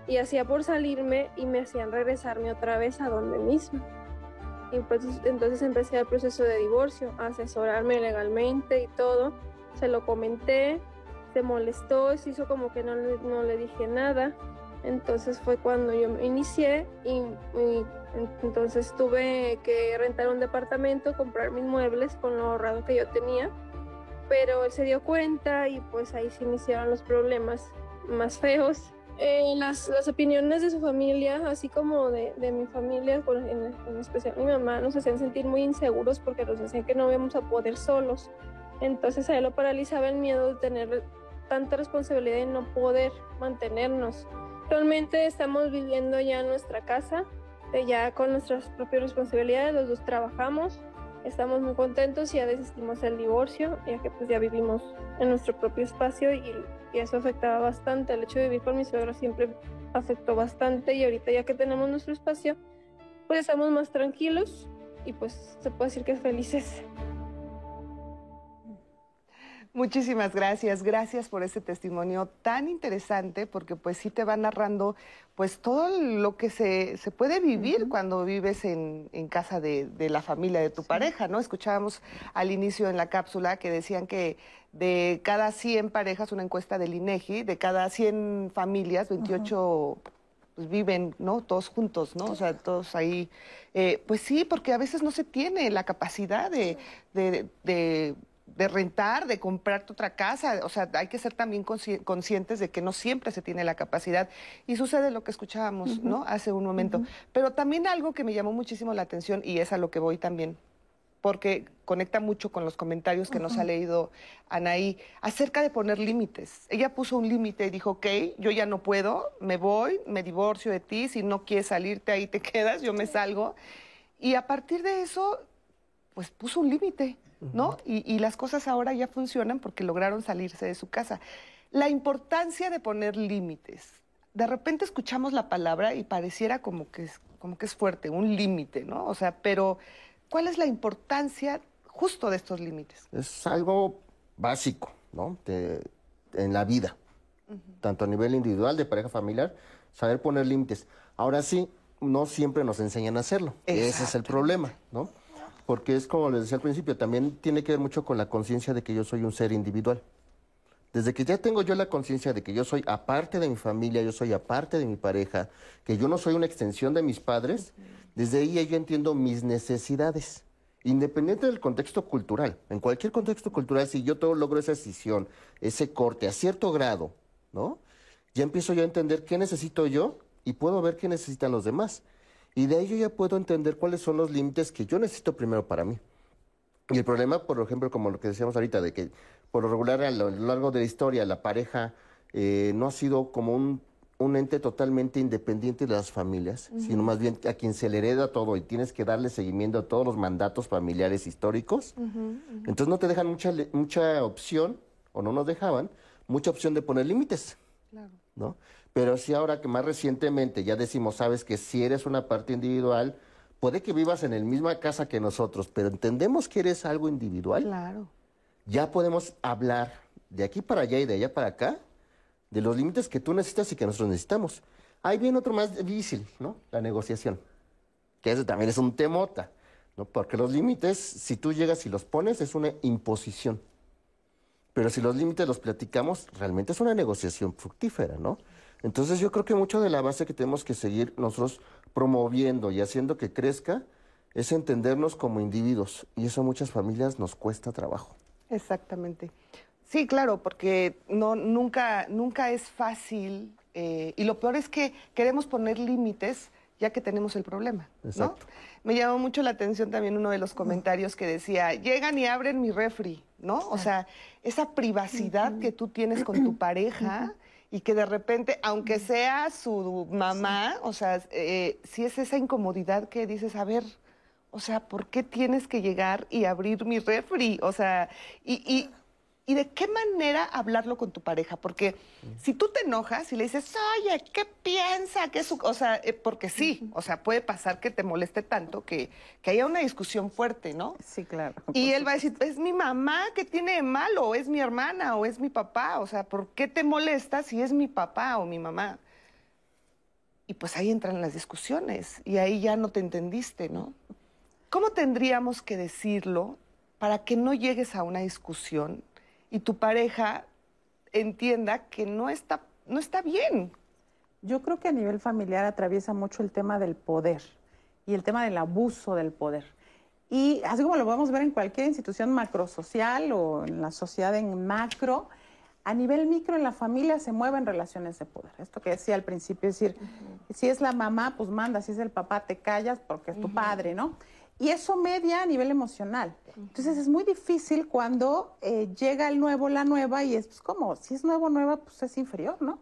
y hacía por salirme y me hacían regresarme otra vez a donde mismo. Y pues, entonces empecé el proceso de divorcio, a asesorarme legalmente y todo. Se lo comenté, se molestó, se hizo como que no, no le dije nada Entonces fue cuando yo me inicié y, y entonces tuve que rentar un departamento, comprar mis muebles con lo ahorrado que yo tenía. Pero él se dio cuenta y pues ahí se iniciaron los problemas más feos. Eh, las, las, opiniones de su familia, así como de, de mi familia, en, en, especial mi mamá, nos hacían sentir muy inseguros porque nos decían que no íbamos a poder solos. Entonces a él lo paralizaba el miedo de tener tanta responsabilidad y no poder mantenernos. Actualmente estamos viviendo ya en nuestra casa, eh, ya con nuestras propias responsabilidades, los dos trabajamos, estamos muy contentos y ya desistimos el divorcio, ya que pues ya vivimos en nuestro propio espacio y, y eso afectaba bastante. El hecho de vivir con mi suegra siempre afectó bastante y ahorita ya que tenemos nuestro espacio, pues estamos más tranquilos y pues se puede decir que felices. Muchísimas gracias, gracias por este testimonio tan interesante porque pues sí te va narrando pues todo lo que se, se puede vivir uh -huh. cuando vives en, en casa de, de, la familia de tu sí. pareja, ¿no? Escuchábamos al inicio en la cápsula que decían que de cada 100 parejas, una encuesta del INEGI, de cada 100 familias, 28 uh -huh. pues, viven, ¿no? Todos juntos, ¿no? O sea, todos ahí. Eh, pues sí, porque a veces no se tiene la capacidad de, de, de de rentar, de comprarte otra casa. O sea, hay que ser también consci conscientes de que no siempre se tiene la capacidad. Y sucede lo que escuchábamos, uh -huh. ¿no? Hace un momento. Uh -huh. Pero también algo que me llamó muchísimo la atención, y es a lo que voy también, porque conecta mucho con los comentarios que uh -huh. nos ha leído Anaí, acerca de poner límites. Ella puso un límite y dijo, ok, yo ya no puedo, me voy, me divorcio de ti, si no quieres salirte ahí te quedas, yo me salgo. Y a partir de eso, pues puso un límite. ¿No? Y, y, las cosas ahora ya funcionan porque lograron salirse de su casa. La importancia de poner límites. De repente escuchamos la palabra y pareciera como que es, como que es fuerte, un límite, ¿no? O sea, pero ¿cuál es la importancia justo de estos límites? Es algo básico, ¿no? De, en la vida, uh -huh. tanto a nivel individual, de pareja familiar, saber poner límites. Ahora sí, no siempre nos enseñan a hacerlo. Exacto. Ese es el problema, ¿no? Porque es como les decía al principio, también tiene que ver mucho con la conciencia de que yo soy un ser individual. Desde que ya tengo yo la conciencia de que yo soy aparte de mi familia, yo soy aparte de mi pareja, que yo no soy una extensión de mis padres, desde ahí yo entiendo mis necesidades, independiente del contexto cultural. En cualquier contexto cultural, si yo todo logro esa decisión, ese corte a cierto grado, ¿no? Ya empiezo yo a entender qué necesito yo y puedo ver qué necesitan los demás. Y de ahí yo ya puedo entender cuáles son los límites que yo necesito primero para mí. Y el problema, por ejemplo, como lo que decíamos ahorita, de que por lo regular a lo largo de la historia la pareja eh, no ha sido como un, un, ente totalmente independiente de las familias, uh -huh. sino más bien a quien se le hereda todo y tienes que darle seguimiento a todos los mandatos familiares históricos. Uh -huh, uh -huh. Entonces no te dejan mucha, mucha opción, o no nos dejaban, mucha opción de poner límites. Claro. ¿no? Pero si ahora que más recientemente ya decimos, sabes que si eres una parte individual, puede que vivas en la misma casa que nosotros, pero entendemos que eres algo individual. Claro. Ya podemos hablar de aquí para allá y de allá para acá de los límites que tú necesitas y que nosotros necesitamos. Ahí viene otro más difícil, ¿no? La negociación. Que ese también es un temota, ¿no? Porque los límites, si tú llegas y los pones, es una imposición. Pero si los límites los platicamos, realmente es una negociación fructífera, ¿no? Entonces yo creo que mucho de la base que tenemos que seguir nosotros promoviendo y haciendo que crezca es entendernos como individuos y eso a muchas familias nos cuesta trabajo. Exactamente. Sí, claro, porque no, nunca, nunca es fácil eh, y lo peor es que queremos poner límites ya que tenemos el problema. Exacto. ¿no? Me llamó mucho la atención también uno de los comentarios que decía, llegan y abren mi refri, ¿no? O sea, esa privacidad que tú tienes con tu pareja y que de repente, aunque sea su mamá, o sea, eh, si es esa incomodidad que dices, a ver, o sea, ¿por qué tienes que llegar y abrir mi refri? O sea, y, y, y de qué manera hablarlo con tu pareja, porque si tú te enojas y le dices, oye, ¿qué piensa? ¿Qué su... O sea, eh, porque sí, o sea, puede pasar que te moleste tanto que, que haya una discusión fuerte, ¿no? Sí, claro. Y él va a decir, es mi mamá que tiene de malo, o es mi hermana, o es mi papá, o sea, ¿por qué te molesta si es mi papá o mi mamá? Y pues ahí entran las discusiones y ahí ya no te entendiste, ¿no? ¿Cómo tendríamos que decirlo para que no llegues a una discusión y tu pareja entienda que no está, no está bien. Yo creo que a nivel familiar atraviesa mucho el tema del poder y el tema del abuso del poder. Y así como lo podemos ver en cualquier institución macrosocial o en la sociedad en macro, a nivel micro en la familia se mueven relaciones de poder. Esto que decía al principio, es decir, si es la mamá, pues manda, si es el papá, te callas porque es tu padre, ¿no? Y eso media a nivel emocional. Entonces es muy difícil cuando eh, llega el nuevo, la nueva, y es pues, como, si es nuevo, nueva, pues es inferior, ¿no?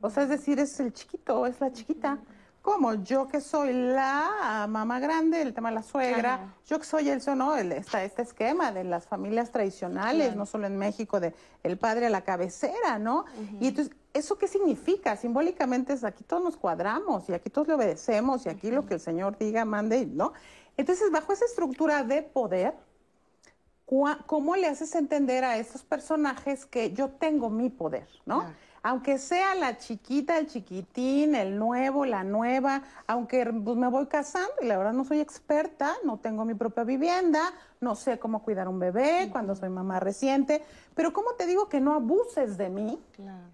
O sea, es decir, es el chiquito, es la chiquita. ¿Cómo? Yo que soy la mamá grande, el tema de la suegra, yo que soy el, ¿no? El, esta, este esquema de las familias tradicionales, no solo en México, de el padre a la cabecera, ¿no? Y entonces, ¿eso qué significa? Simbólicamente es aquí todos nos cuadramos y aquí todos le obedecemos y aquí lo que el Señor diga, mande, ¿no? Entonces, bajo esa estructura de poder, ¿cómo le haces entender a esos personajes que yo tengo mi poder, ¿no? Aunque sea la chiquita, el chiquitín, el nuevo, la nueva, aunque pues, me voy casando y la verdad no soy experta, no tengo mi propia vivienda, no sé cómo cuidar un bebé cuando soy mamá reciente, pero ¿cómo te digo que no abuses de mí?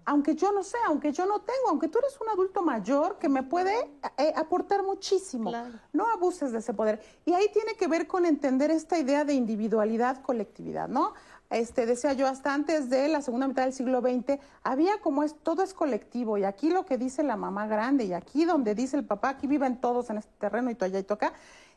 Aunque yo no sé, aunque yo no tengo, aunque tú eres un adulto mayor que me puede eh, aportar muchísimo, no abuses de ese poder. Y ahí tiene que ver con entender esta idea de individualidad, colectividad, ¿no? Este, decía yo, hasta antes de la segunda mitad del siglo XX, había como es, todo es colectivo, y aquí lo que dice la mamá grande, y aquí donde dice el papá, aquí viven todos en este terreno y allá y toca,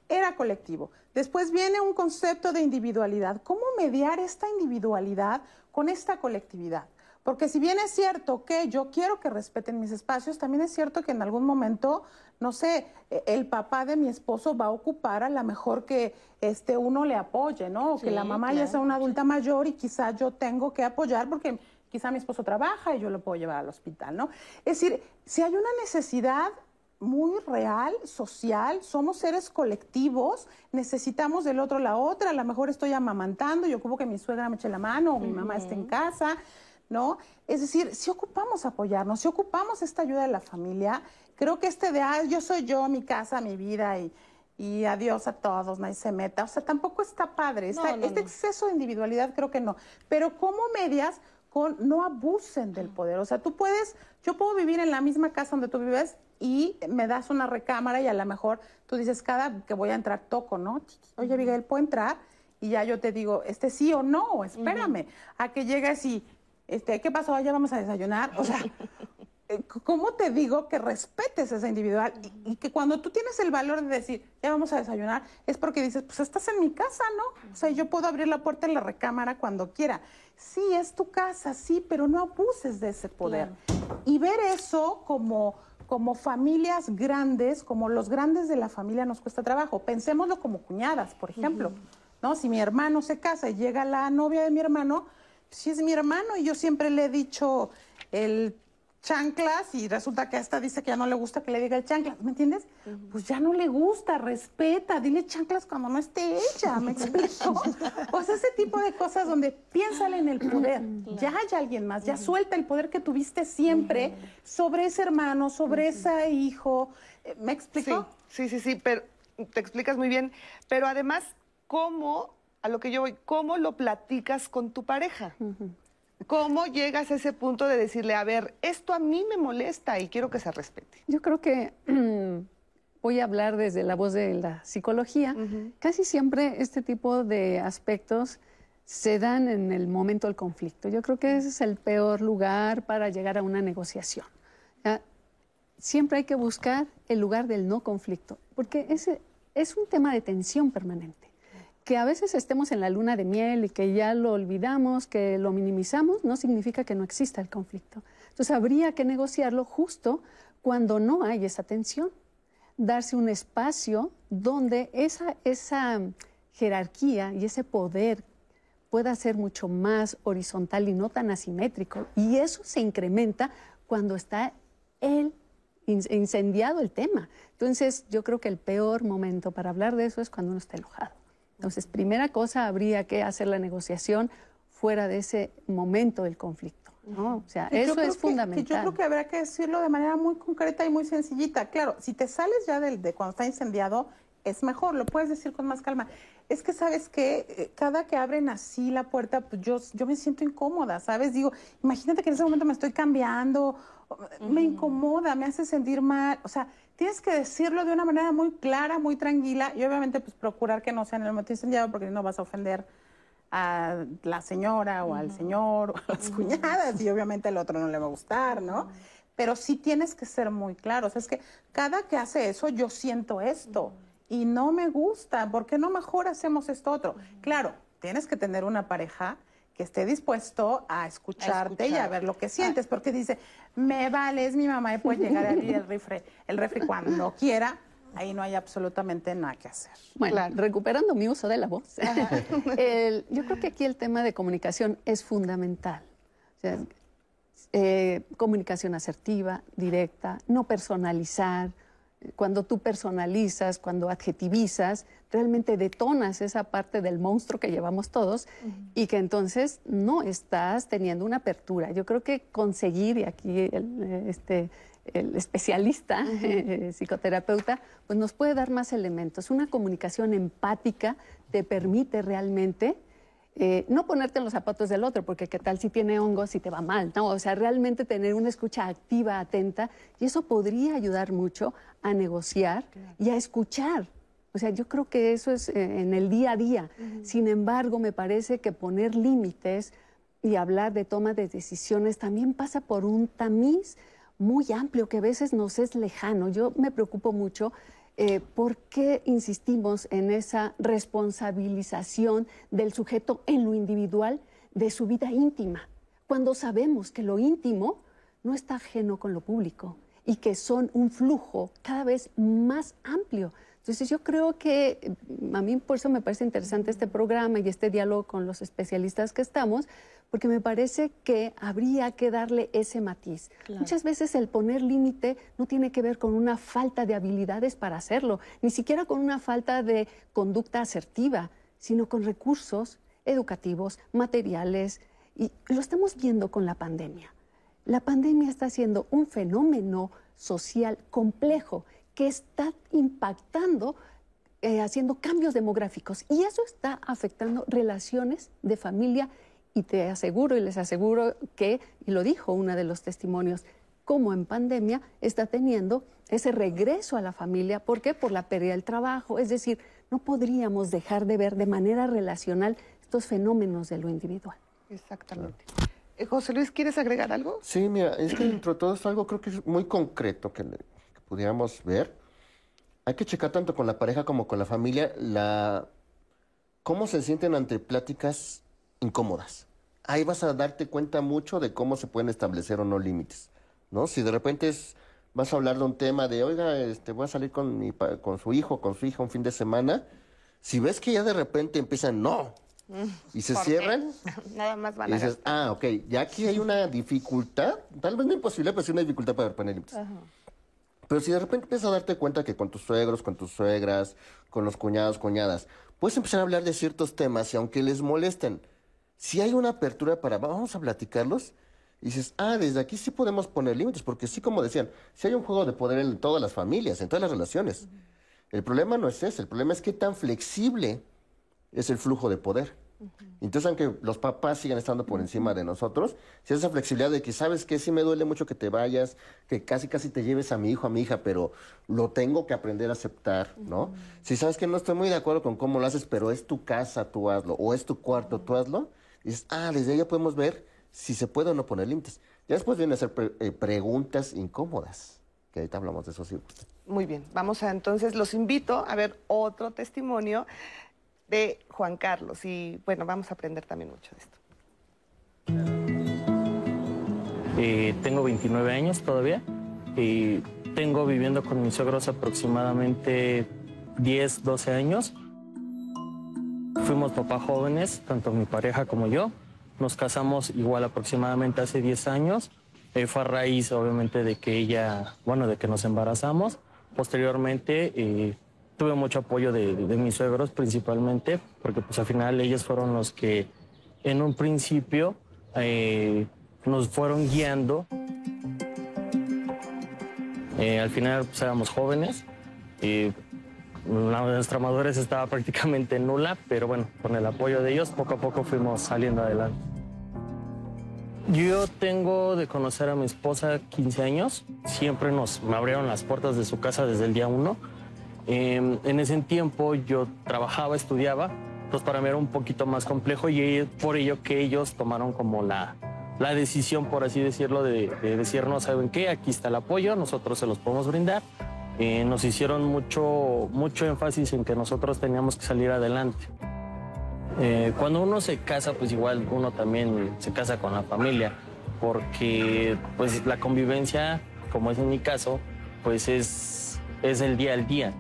era colectivo. Después viene un concepto de individualidad. ¿Cómo mediar esta individualidad con esta colectividad? Porque si bien es cierto que yo quiero que respeten mis espacios, también es cierto que en algún momento, no sé, e, el papá de mi esposo va a ocupar a lo mejor que este uno le apoye, ¿no? O que la mamá ya sea una adulta mayor y quizá yo tengo que apoyar porque quizá mi esposo trabaja y yo lo puedo llevar al hospital, ¿no? Es decir, si hay una necesidad muy real, social, somos seres colectivos, necesitamos del otro la otra, a lo mejor estoy amamantando y ocupo que mi suegra me eche la mano o mi mamá esté en casa, ¿no? Es decir, si ocupamos apoyarnos, si ocupamos esta ayuda de la familia, creo que este de, ah, yo soy yo, mi casa, mi vida y, y adiós a todos, nadie se meta, o sea, tampoco está padre. este exceso de individualidad creo que no. Pero ¿cómo medias con no abusen del poder? O sea, tú puedes, yo puedo vivir en la misma casa donde tú vives y me das una recámara y a lo mejor tú dices, cada que voy a entrar toco, ¿no? Oye, Miguel, ¿puedo entrar? Y ya yo te digo, este sí o no, espérame, a que llegues y este, ¿qué pasó? Ya vamos a desayunar. O sea, ¿cómo te digo que respetes esa individual? Y, que cuando tú tienes el valor de decir, ya vamos a desayunar, es porque dices, pues estás en mi casa, ¿no? O sea, yo puedo abrir la puerta en la recámara cuando quiera. Sí, es tu casa, sí, pero no abuses de ese poder. Y ver eso como, como familias grandes, como los grandes de la familia nos cuesta trabajo. Pensémoslo como cuñadas, por ejemplo. ¿no? Si mi hermano se casa y llega la novia de mi hermano, si es mi hermano y yo siempre le he dicho el chanclas y resulta que esta dice que ya no le gusta que le diga el chanclas, ¿me entiendes? Pues ya no le gusta, respeta, dile chanclas cuando no esté ella, ¿me explico? pues ese tipo de cosas donde piénsale en el poder, ya hay alguien más, ya suelta el poder que tuviste siempre sobre ese hermano, sobre ese hijo, eh, ¿me explico? Sí, sí, sí, sí, pero te explicas muy bien, pero además, ¿cómo a lo que yo voy, ¿cómo lo platicas con tu pareja? ¿Cómo llegas a ese punto de decirle, a ver, esto a mí me molesta y quiero que se respete? Yo creo que voy a hablar desde la voz de la psicología. Casi siempre este tipo de aspectos se dan en el momento del conflicto. Yo creo que ese es el peor lugar para llegar a una negociación. Siempre hay que buscar el lugar del no conflicto, porque ese es un tema de tensión permanente que a veces estemos en la luna de miel y que ya lo olvidamos, que lo minimizamos, no significa que no exista el conflicto. Entonces habría que negociarlo justo cuando no hay esa tensión, darse un espacio donde esa, esa jerarquía y ese poder pueda ser mucho más horizontal y no tan asimétrico. Y eso se incrementa cuando está el incendiado el tema. Entonces yo creo que el peor momento para hablar de eso es cuando uno está enojado. Entonces, primera cosa, habría que hacer la negociación fuera de ese momento del conflicto. ¿no? O sea, eso es fundamental. yo creo que habrá que decirlo de manera muy concreta y muy sencillita. Claro, si te sales ya de, de cuando está incendiado, es mejor, lo puedes decir con más calma. Es que, ¿sabes que eh, Cada que abren así la puerta, pues yo, yo me siento incómoda, ¿sabes? Digo, imagínate que en ese momento me estoy cambiando me incomoda, me hace sentir mal. O sea, tienes que decirlo de una manera muy clara, muy tranquila y obviamente pues procurar que no sea en el momento incendiado porque no vas a ofender a la señora o al señor o a las cuñadas y obviamente el otro no le va a gustar, ¿no? Pero sí tienes que ser muy claro. O sea, es que cada que hace eso yo siento esto y no me gusta. ¿Por qué no mejor hacemos esto otro? Claro, tienes que tener una pareja que esté dispuesto a escucharte y a ver lo que sientes, porque dice, me vale, es mi mamá y puede llegar a abrir el refri, el refri cuando quiera, ahí no hay absolutamente nada que hacer. Bueno, recuperando mi uso de la voz, el- yo creo que aquí el tema de comunicación es fundamental. O sea, eh, comunicación asertiva, directa, no personalizar. Cuando tú personalizas, cuando adjetivizas, realmente detonas esa parte del monstruo que llevamos todos y que entonces no estás teniendo una apertura. Yo creo que conseguir, y aquí el, este, el especialista, eh, psicoterapeuta, pues nos puede dar más elementos. Una comunicación empática te permite realmente eh, no ponerte en los zapatos del otro, porque qué tal si tiene hongos y te va mal, ¿no? O sea, realmente tener una escucha activa, atenta, y eso podría ayudar mucho a negociar y a escuchar. O sea, yo creo que eso es eh, en el día a día. Sin embargo, me parece que poner límites y hablar de toma de decisiones también pasa por un tamiz muy amplio que a veces nos es lejano. Yo me preocupo mucho eh, por qué insistimos en esa responsabilización del sujeto en lo individual de su vida íntima, cuando sabemos que lo íntimo no está ajeno con lo público y que son un flujo cada vez más amplio. Entonces yo creo que eh, a mí por eso me parece interesante este programa y este diálogo con los especialistas que estamos, porque me parece que habría que darle ese matiz. Muchas veces el poner límite no tiene que ver con una falta de habilidades para hacerlo, ni siquiera con una falta de conducta asertiva, sino con recursos educativos, materiales, y lo estamos viendo con la pandemia. La pandemia está siendo un fenómeno social complejo que está impactando, eh, haciendo cambios demográficos y eso está afectando relaciones de familia y te aseguro y les aseguro que, y lo dijo uno de los testimonios, como en pandemia está teniendo ese regreso a la familia. ¿Por qué? Por la pérdida del trabajo. Es decir, no podríamos dejar de ver de manera relacional estos fenómenos de lo individual. Exactamente. Eh, José Luis, ¿quieres agregar algo? Sí, mira, es que dentro de todo esto algo creo que es muy concreto que, que pudiéramos ver. Hay que checar tanto con la pareja como con la familia la cómo se sienten ante pláticas incómodas. Ahí vas a darte cuenta mucho de cómo se pueden establecer o no límites, ¿no? Si de repente es- vas a hablar de un tema de, oiga, este, voy a salir con, mi, con su hijo, con su hija un fin de semana, si ves que ya de repente empiezan, no, y se cierran, Nada más van y a dices, ah, ok, ya aquí hay una dificultad, tal vez no imposible, pero sí una dificultad para poner límites. Pero si de repente empiezas a darte cuenta que con tus suegros, con tus suegras, con los cuñados, cuñadas, puedes empezar a hablar de ciertos temas y aunque les molesten, si hay una apertura para vamos a platicarlos, y dices, ah, desde aquí sí podemos poner límites, porque sí, como decían, si hay un juego de poder en todas las familias, en todas las relaciones. El problema no es ese, el problema es qué tan flexible es el flujo de poder. Entonces, aunque los papás sigan estando por encima de nosotros, si esa flexibilidad de que sabes que sí me duele mucho que te vayas, que casi casi te lleves a mi hijo, a mi hija, pero lo tengo que aprender a aceptar, ¿no? Si sabes que no estoy muy de acuerdo con cómo lo haces, pero es tu casa, tú hazlo, o es tu cuarto, tú hazlo, dices, ah, desde ahí ya podemos ver si se puede o no poner límites. Ya después vienen a hacer pre- eh, preguntas incómodas, que ahorita hablamos de eso, sí. Muy bien, vamos a entonces, los invito a ver otro testimonio de Juan Carlos y bueno, vamos a aprender también mucho de esto. Eh, tengo 29 años todavía y tengo viviendo con mis suegros aproximadamente 10, 12 años. Fuimos papás jóvenes, tanto mi pareja como yo. Nos casamos igual aproximadamente hace 10 años. Eh, fue a raíz, obviamente, de que ella, bueno, de que nos embarazamos. Posteriormente, eh, tuve mucho apoyo de, de- de mis suegros principalmente, porque pues al final ellos fueron los que en un principio eh, nos fueron guiando. Eh, al final pues, éramos jóvenes la- nuestra madurez estaba prácticamente nula, pero bueno, con el apoyo de ellos poco a poco fuimos saliendo adelante. Yo tengo de conocer a mi esposa 15 años. Siempre nos me abrieron las puertas de su casa desde el día uno. Em, en ese tiempo yo trabajaba, estudiaba, pues para mí era un poquito más complejo y por ello que ellos tomaron como la, la decisión, por así decirlo, de, de decirnos, ¿saben qué? Aquí está el apoyo, nosotros se los podemos brindar. Eh, nos hicieron mucho, mucho énfasis en que nosotros teníamos que salir adelante. Eh, cuando uno se casa, pues igual uno también se casa con la familia, porque pues la convivencia, como es en mi caso, pues es, es el día al día.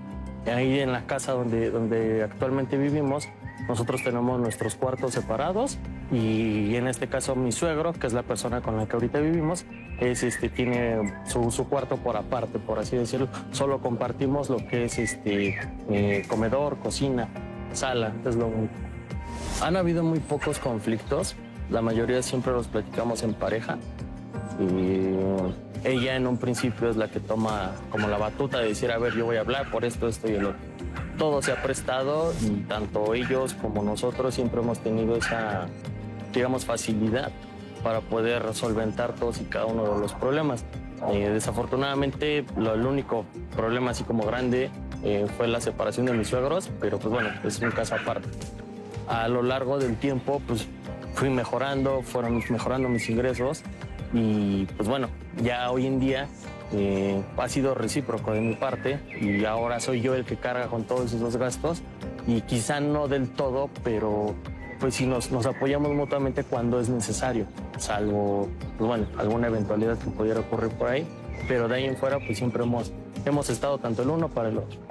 Ahí en la casa donde, donde actualmente vivimos, nosotros tenemos nuestros cuartos separados y en este caso mi suegro, que es la persona con la que ahorita vivimos, es este tiene su, su cuarto por aparte, por así decirlo. Solo compartimos lo que es este eh, comedor, cocina, sala, es lo único. Han habido muy pocos conflictos, la mayoría siempre los platicamos en pareja y ella en un principio es la que toma como la batuta de decir, a ver, yo voy a hablar por esto, esto y el otro. Todo se ha prestado y tanto ellos como nosotros siempre hemos tenido esa, digamos, facilidad para poder solventar todos y cada uno de los problemas. Eh, desafortunadamente, lo, el único problema así como grande eh, fue la separación de mis suegros, pero pues bueno, es un caso aparte a lo largo del tiempo, pues fui mejorando, fueron mejorando mis ingresos y pues bueno, ya hoy en día eh, ha sido recíproco de mi parte y ahora soy yo el que carga con todos esos gastos y quizá no del todo, pero pues sí nos, nos apoyamos mutuamente cuando es necesario, salvo, pues bueno, alguna eventualidad que pudiera ocurrir por ahí, pero de ahí en fuera pues siempre hemos, hemos estado tanto el uno para el otro.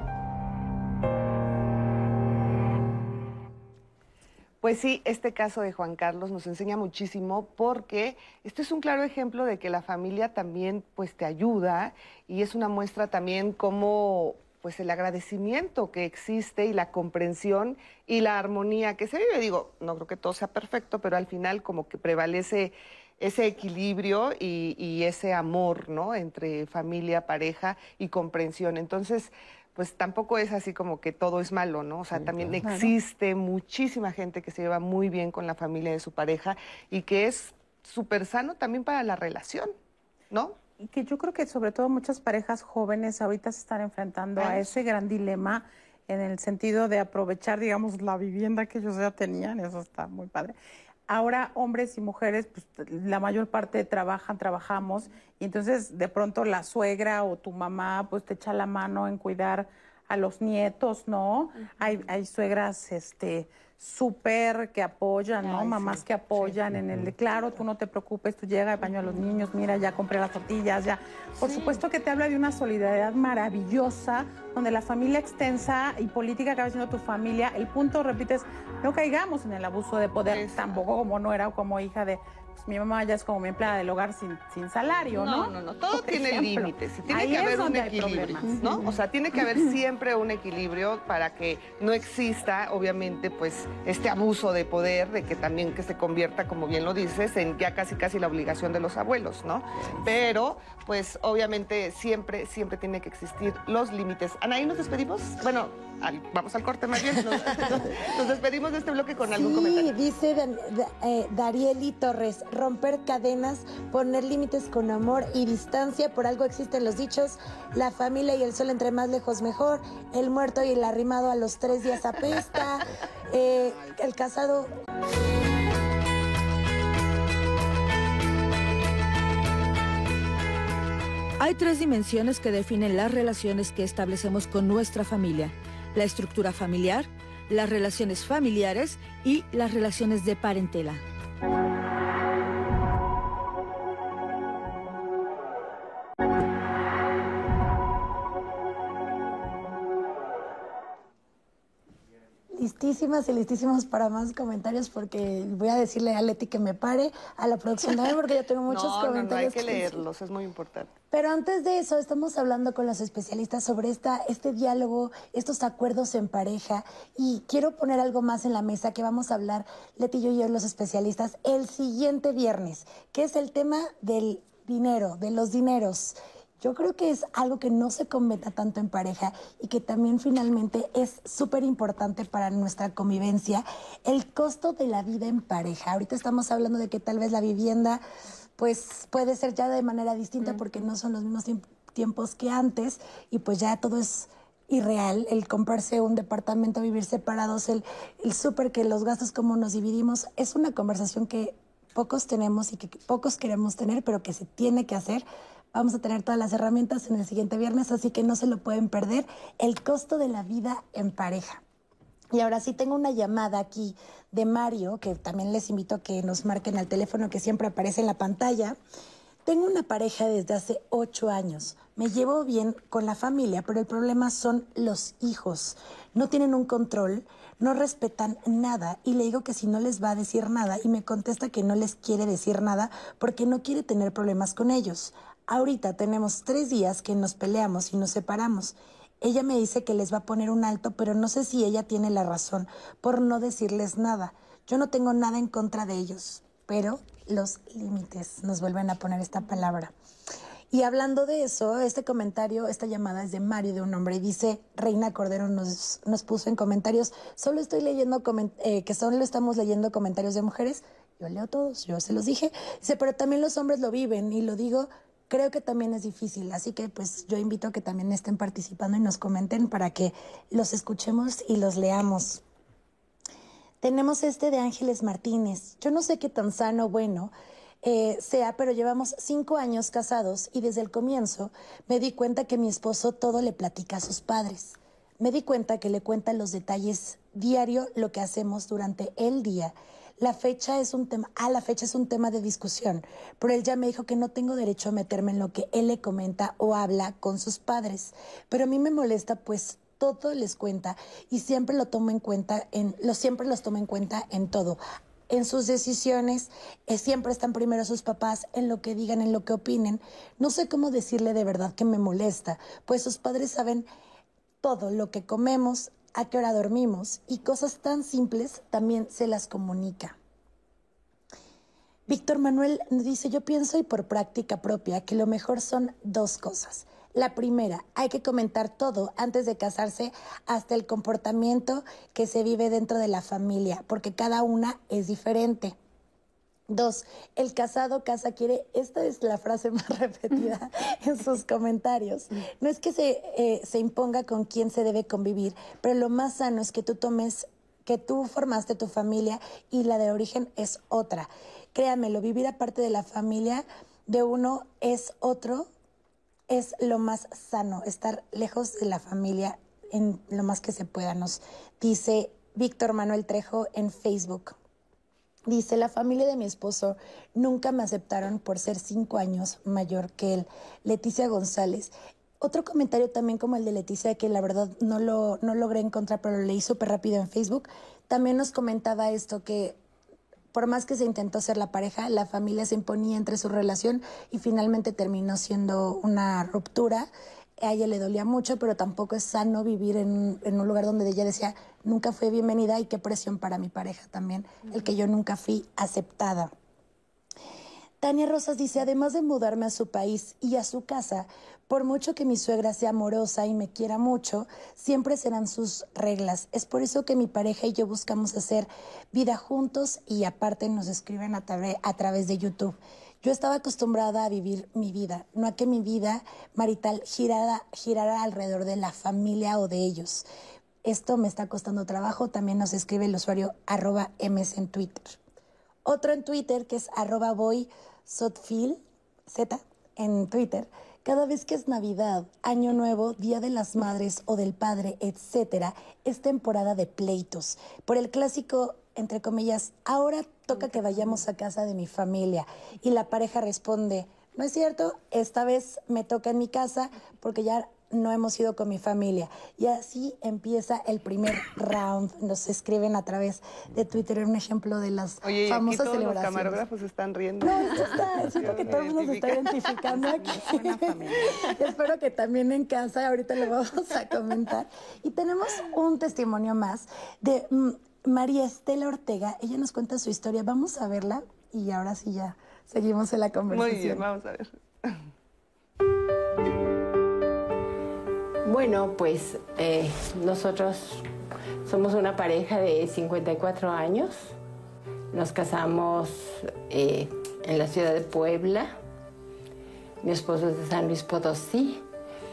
Pues sí, este caso de Juan Carlos nos enseña muchísimo porque este es un claro ejemplo de que la familia también pues te ayuda y es una muestra también como pues el agradecimiento que existe y la comprensión y la armonía que se vive. Digo, no creo que todo sea perfecto, pero al final como que prevalece ese equilibrio y, y ese amor, ¿no? Entre familia, pareja y comprensión. Entonces, pues tampoco es así como que todo es malo, ¿no? O sea, también existe muchísima gente que se lleva muy bien con la familia de su pareja y que es súper sano también para la relación, ¿no? Y que yo creo que sobre todo muchas parejas jóvenes ahorita se están enfrentando a ese gran dilema en el sentido de aprovechar, digamos, la vivienda que ellos ya tenían, eso está muy padre. Ahora hombres y mujeres, pues la mayor parte trabajan, trabajamos, y entonces de pronto la suegra o tu mamá pues te echa la mano en cuidar a los nietos, ¿no? hay, hay suegras, este, súper que apoyan, ¿no? Mamás que apoyan en el de, claro, tú no te preocupes, tú llega, baño a los niños, mira, ya compré las tortillas, ya. Por supuesto que te habla de una solidaridad maravillosa, donde la familia extensa y política acaba siendo tu familia. El punto, repites, no caigamos en el abuso de poder, tampoco como no era como hija de pues, mi mamá ya es como mi empleada del hogar sin, sin salario, ¿no? No, no, no, todo tiene límites y tiene que haber un equilibrio, ¿no? O sea, tiene que haber siempre un equilibrio para que no exista, obviamente, pues, este abuso de poder, de que también que se convierta, como bien lo dices, en ya casi casi la obligación de los abuelos, ¿no? Pero, pues, obviamente, siempre, siempre tiene que existir los límites. Anaí, ¿nos despedimos? Bueno, vamos al corte más bien. Nos, despedimos de este bloque con algún comentario. Sí, dice eh, Darieli Torres, romper cadenas, poner límites con amor y distancia, por algo existen los dichos, la familia y el sol entre más lejos mejor, el muerto y el arrimado a los tres días apesta, eh, el casado... Hay tres dimensiones que definen las relaciones que establecemos con nuestra familia. La estructura familiar, las relaciones familiares y las relaciones de parentela. Listísimas y listísimos para más comentarios porque voy a decirle a Leti que me pare a la producción también porque ya tengo muchos comentarios. No, hay que, leerlos, es muy importante. Pero antes de eso, estamos hablando con los especialistas sobre esta, este diálogo, estos acuerdos en pareja y quiero poner algo más en la mesa que vamos a hablar, Leti y yo, los especialistas, el siguiente viernes, que es el tema del dinero, de los dineros. Yo creo que es algo que no se cometa tanto en pareja y que también finalmente es súper importante para nuestra convivencia, el costo de la vida en pareja. Ahorita estamos hablando de que tal vez la vivienda pues puede ser ya de manera distinta porque no son los mismos tiempos que antes y pues ya todo es irreal. El comprarse un departamento, vivir separados, el, el súper, que los gastos como nos dividimos, es una conversación que pocos tenemos y que pocos queremos tener, pero que se tiene que hacer Vamos a tener todas las herramientas en el siguiente viernes, así que no se lo pueden perder. El costo de la vida en pareja. Y ahora sí tengo una llamada aquí de Mario, que también les invito a que nos marquen al teléfono que siempre aparece en la pantalla. Tengo una pareja desde hace ocho años. Me llevo bien con la familia, pero el problema son los hijos. No tienen un control, no respetan nada y le digo que si no les va a decir nada y me contesta que no les quiere decir nada porque no quiere tener problemas con ellos. Ahorita tenemos tres días que nos peleamos y nos separamos. Ella me dice que les va a poner un alto, pero no sé si ella tiene la razón por no decirles nada. Yo no tengo nada en contra de ellos, pero los límites nos vuelven a poner esta palabra. Y hablando de eso, este comentario, esta llamada es de Mario, de un hombre, y dice, Reina Cordero nos, nos puso en comentarios, solo estoy leyendo, eh, que solo estamos leyendo comentarios de mujeres, yo leo todos, yo se los dije, dice, pero también los hombres lo viven, y lo digo creo que también es difícil. Así que pues yo invito a que también estén participando y nos comenten para que los escuchemos y los leamos. Tenemos este de Ángeles Martínez. Yo no sé qué tan sano bueno eh, sea, pero llevamos cinco años casados y desde el comienzo me di cuenta que mi esposo todo le platica a sus padres. Me di cuenta que le cuenta los detalles diario, lo que hacemos durante el día la fecha es un tema, ah, la fecha es un tema de discusión, pero él ya me dijo que no tengo derecho a meterme en lo que él le comenta o habla con sus padres. Pero a mí me molesta, pues todo les cuenta y siempre lo tomo en cuenta, en, lo, siempre los tomo en cuenta en todo en sus decisiones, eh, siempre están primero sus papás, en lo que digan, en lo que opinen. No sé cómo decirle de verdad que me molesta, pues sus padres saben todo lo que comemos, a qué hora dormimos y cosas tan simples también se las comunica. Víctor Manuel dice, yo pienso y por práctica propia que lo mejor son dos cosas. La primera, hay que comentar todo antes de casarse, hasta el comportamiento que se vive dentro de la familia, porque cada una es diferente. Dos, el casado casa quiere, esta es la frase más repetida en sus comentarios. No es que se, eh, se imponga con quién se debe convivir, pero lo más sano es que tú tomes, que tú formaste tu familia y la de origen es otra. Créamelo, vivir aparte de la familia de uno es otro, es lo más sano, estar lejos de la familia en lo más que se pueda, nos dice Víctor Manuel Trejo en Facebook. Dice, la familia de mi esposo nunca me aceptaron por ser cinco años mayor que él. Leticia González. Otro comentario también como el de Leticia, que la verdad no lo no logré encontrar, pero lo leí súper rápido en Facebook. También nos comentaba esto, que por más que se intentó ser la pareja, la familia se imponía entre su relación y finalmente terminó siendo una ruptura a ella le dolía mucho, pero tampoco es sano vivir en, un lugar donde ella decía, nunca fue bienvenida y qué presión para mi pareja también, el que yo nunca fui aceptada. Tania Rosas dice, además de mudarme a su país y a su casa, por mucho que mi suegra sea amorosa y me quiera mucho, siempre serán sus reglas. Es por eso que mi pareja y yo buscamos hacer vida juntos y aparte nos escriben a, a través de YouTube. Yo estaba acostumbrada a vivir mi vida, no a que mi vida marital girara, alrededor de la familia o de ellos. Esto me está costando trabajo. También nos escribe el usuario arroba ms en Twitter. Otro en Twitter que es arroba boy Z en Twitter. Cada vez que es Navidad, Año Nuevo, Día de las Madres o del Padre, etcétera, es temporada de pleitos. Por el clásico entre comillas, ahora toca que vayamos a casa de mi familia. Y la pareja responde, no es cierto, esta vez me toca en mi casa porque ya no hemos ido con mi familia. Y así empieza el primer round. Nos escriben a través de Twitter un ejemplo de las Oye, famosas todos celebraciones. Los camarógrafos están riendo. No, esto está, es porque todo el mundo se está identificando aquí. Espero que también en casa, ahorita lo vamos a comentar. Y tenemos un testimonio más de mm, María Estela Ortega, ella nos cuenta su historia. Vamos a verla y ahora sí ya seguimos en la conversación. Muy bien, vamos a ver. Bueno, pues eh, nosotros somos una pareja de 54 años. Nos casamos eh, en la ciudad de Puebla. Mi esposo es de San Luis Potosí.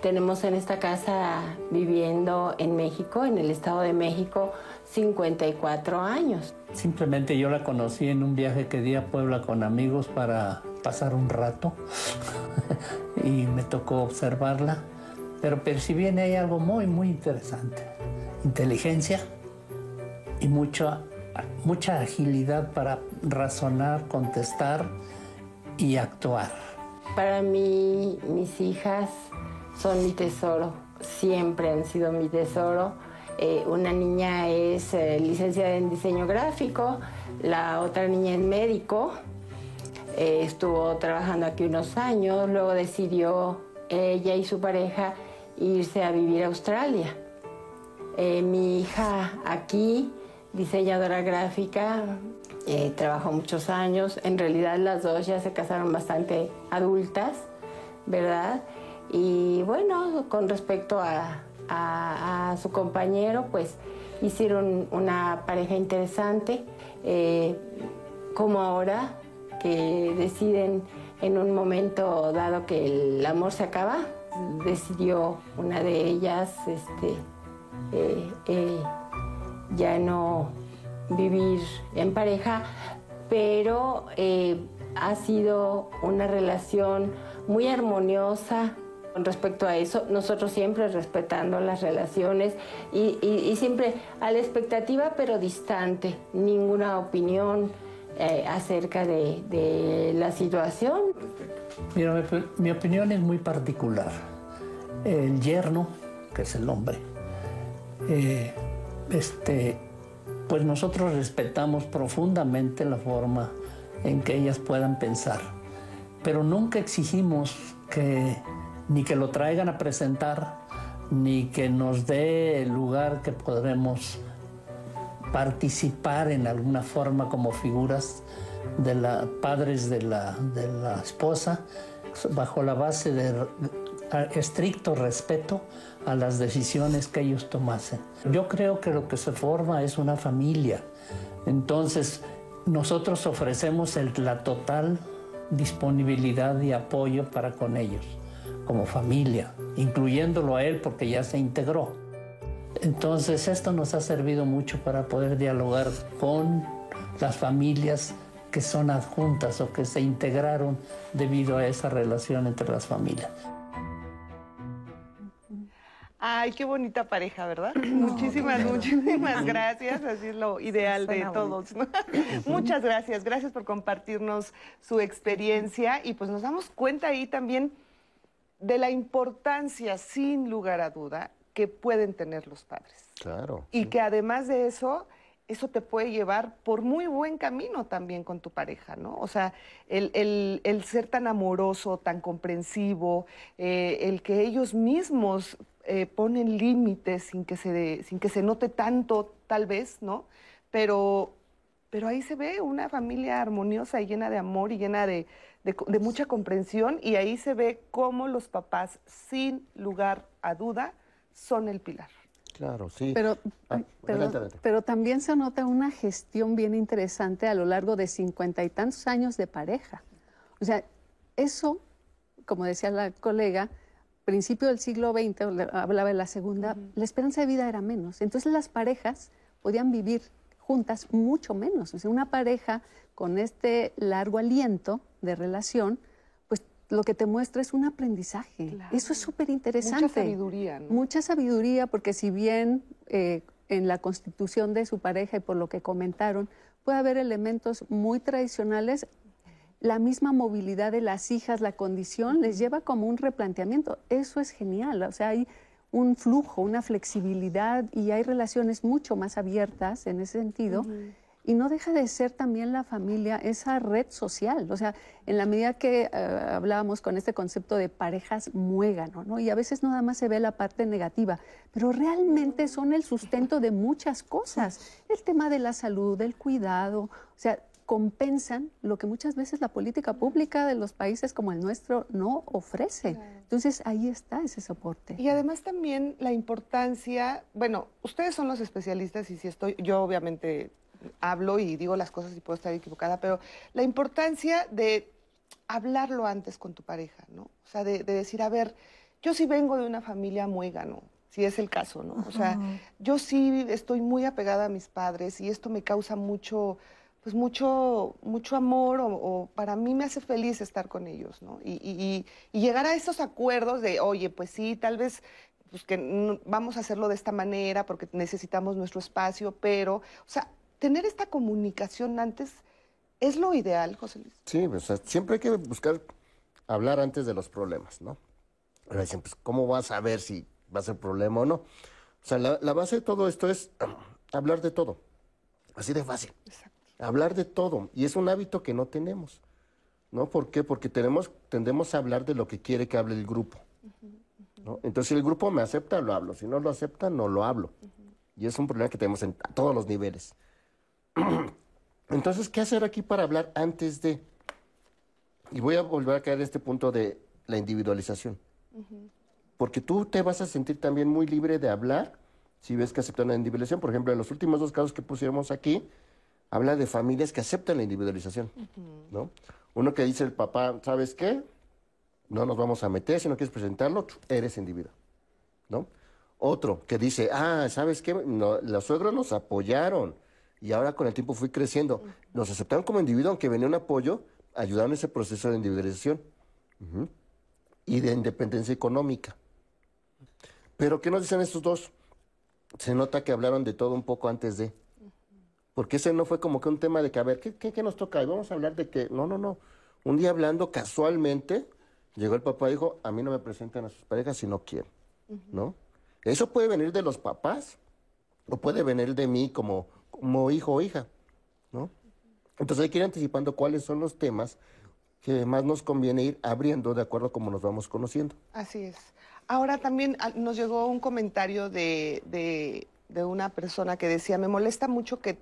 Tenemos en esta casa viviendo en México, en el Estado de México, 54 años. Simplemente yo la conocí en un viaje que di a Puebla con amigos para pasar un rato y me tocó observarla, pero percibí en ella algo muy, muy interesante. Inteligencia y mucha, mucha agilidad para razonar, contestar y actuar. Para mí, mis hijas son mi tesoro, siempre han sido mi tesoro. Eh, una niña es eh, licenciada en diseño gráfico, la otra niña es médico, eh, estuvo trabajando aquí unos años, luego decidió ella y su pareja irse a vivir a Australia. mi hija aquí, diseñadora gráfica, trabajó muchos años, en realidad las dos ya se casaron bastante adultas, ¿verdad? Y bueno, con respecto a, su compañero, pues hicieron una pareja interesante, eh, como ahora que deciden en un momento dado que el amor se acaba, decidió una de ellas este, eh, eh, ya no vivir en pareja, pero ha sido una relación muy armoniosa, con respecto a eso, nosotros siempre respetando las relaciones y, siempre a la expectativa pero distante, ninguna opinión eh, acerca de, la situación. Mira, mi, opinión es muy particular. El yerno, que es el hombre, eh, este, pues nosotros respetamos profundamente la forma en que ellas puedan pensar, pero nunca exigimos que ni que lo traigan a presentar, ni que nos dé el lugar que podremos participar en alguna forma como figuras de la, padres de la, de la esposa, bajo la base de estricto respeto a las decisiones que ellos tomasen. Yo creo que lo que se forma es una familia. Entonces, nosotros ofrecemos la total disponibilidad y apoyo para con ellos como familia, incluyéndolo a él porque ya se integró. Entonces esto nos ha servido mucho para poder dialogar con las familias que son adjuntas o que se integraron debido a esa relación entre las familias. Ay, qué bonita pareja, ¿verdad? muchísimas, muchísimas gracias. Así es lo ideal de todos. Muchas gracias. Gracias por compartirnos su experiencia y pues nos damos cuenta ahí también de la importancia, sin lugar a duda, que pueden tener los padres. Claro. Y que además de eso, eso te puede llevar por muy buen camino también con tu pareja, ¿no? O sea, el, ser tan amoroso, tan comprensivo, eh, el que ellos mismos eh, ponen límites sin que, se sin que se note tanto, tal vez, ¿no? Pero, pero ahí se ve una familia armoniosa y llena de amor y llena de, de, mucha comprensión y ahí se ve cómo los papás, sin lugar a duda, son el pilar. Claro, sí. Pero, ah, pero, también se nota una gestión bien interesante a lo largo de cincuenta y tantos años de pareja. O sea, eso, como decía la colega, principio del siglo XX, hablaba de la segunda, la esperanza de vida era menos. Entonces las parejas podían vivir juntas mucho menos. O sea, una pareja con este largo aliento de relación, pues lo que te muestra es un aprendizaje. Eso es súper interesante. Mucha sabiduría. ¿no? Mucha sabiduría, porque si bien eh, en la constitución de su pareja y por lo que comentaron, puede haber elementos muy tradicionales, la misma movilidad de las hijas, la condición, les lleva como un replanteamiento. Eso es genial. O sea, hay un flujo, una flexibilidad y hay relaciones mucho más abiertas en ese sentido. Y no deja de ser también la familia esa red social. O sea, en la medida que eh, hablábamos con este concepto de parejas muégano, ¿no? Y a veces nada más se ve la parte negativa, pero realmente son el sustento de muchas cosas. El tema de la salud, del cuidado, o sea, compensan lo que muchas veces la política pública de los países como el nuestro no ofrece. Entonces ahí está ese soporte. Y además también la importancia, bueno, ustedes son los especialistas y si estoy, yo obviamente hablo y digo las cosas y puedo estar equivocada, pero la importancia de hablarlo antes con tu pareja, ¿no? O sea, de, decir, a ver, yo sí vengo de una familia muégano, si es el caso, ¿no? O sea, yo sí estoy muy apegada a mis padres y esto me causa mucho pues mucho, mucho amor o, para mí me hace feliz estar con ellos, ¿no? Y, llegar a esos acuerdos de, oye, pues sí, tal vez pues que vamos a hacerlo de esta manera porque necesitamos nuestro espacio, pero, o sea, tener esta comunicación antes es lo ideal, José Luis. Sí, o sea, siempre hay que buscar hablar antes de los problemas, ¿no? Ahora dicen, pues, ¿cómo vas a ver si va a ser problema o no? O sea, la, la base de todo esto es hablar de todo. Así de fácil. Exacto hablar de todo. Y es un hábito que no tenemos. ¿No? ¿Por qué? Porque tenemos, tendemos a hablar de lo que quiere que hable el grupo. ¿no? Entonces, si el grupo me acepta, lo hablo. Si no lo acepta, no lo hablo. Y es un problema que tenemos en a todos los niveles. Entonces, ¿qué hacer aquí para hablar antes de? Y voy a volver a caer en este punto de la individualización. Porque tú te vas a sentir también muy libre de hablar si ves que aceptan la individualización. Por ejemplo, en los últimos dos casos que pusiéramos aquí, habla de familias que aceptan la individualización, ¿no? Uno que dice el papá, ¿sabes qué? No nos vamos a meter, si no quieres presentarlo, eres individuo, ¿no? Otro que dice, ah, ¿sabes qué? los suegros nos apoyaron y ahora con el tiempo fui creciendo. Nos aceptaron como individuo, aunque venía un apoyo, ayudaron en ese proceso de individualización y de independencia económica. Pero, ¿qué nos dicen estos dos? Se nota que hablaron de todo un poco antes de. Porque ese no fue como que un tema de que, a ver, ¿qué, nos toca? Y vamos a hablar de que, no, no, no. Un día hablando casualmente, llegó el papá y dijo, a mí no me presentan a sus parejas si no quieren, ¿no? Eso puede venir de los papás o puede venir de mí como, como hijo o hija, ¿no? Entonces hay que ir anticipando cuáles son los temas que más nos conviene ir abriendo de acuerdo a cómo nos vamos conociendo. Así es. Ahora también ah, nos llegó un comentario de, de una persona que decía, me molesta mucho que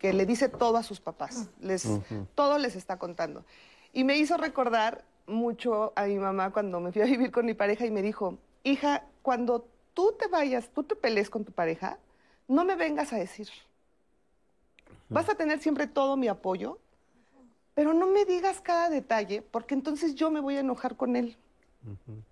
que le dice todo a sus papás, les, todo les está contando. Y me hizo recordar mucho a mi mamá cuando me fui a vivir con mi pareja y me dijo, hija, cuando tú te vayas, tú te pelees con tu pareja, no me vengas a decir. Vas a tener siempre todo mi apoyo, pero no me digas cada detalle, porque entonces yo me voy a enojar con él.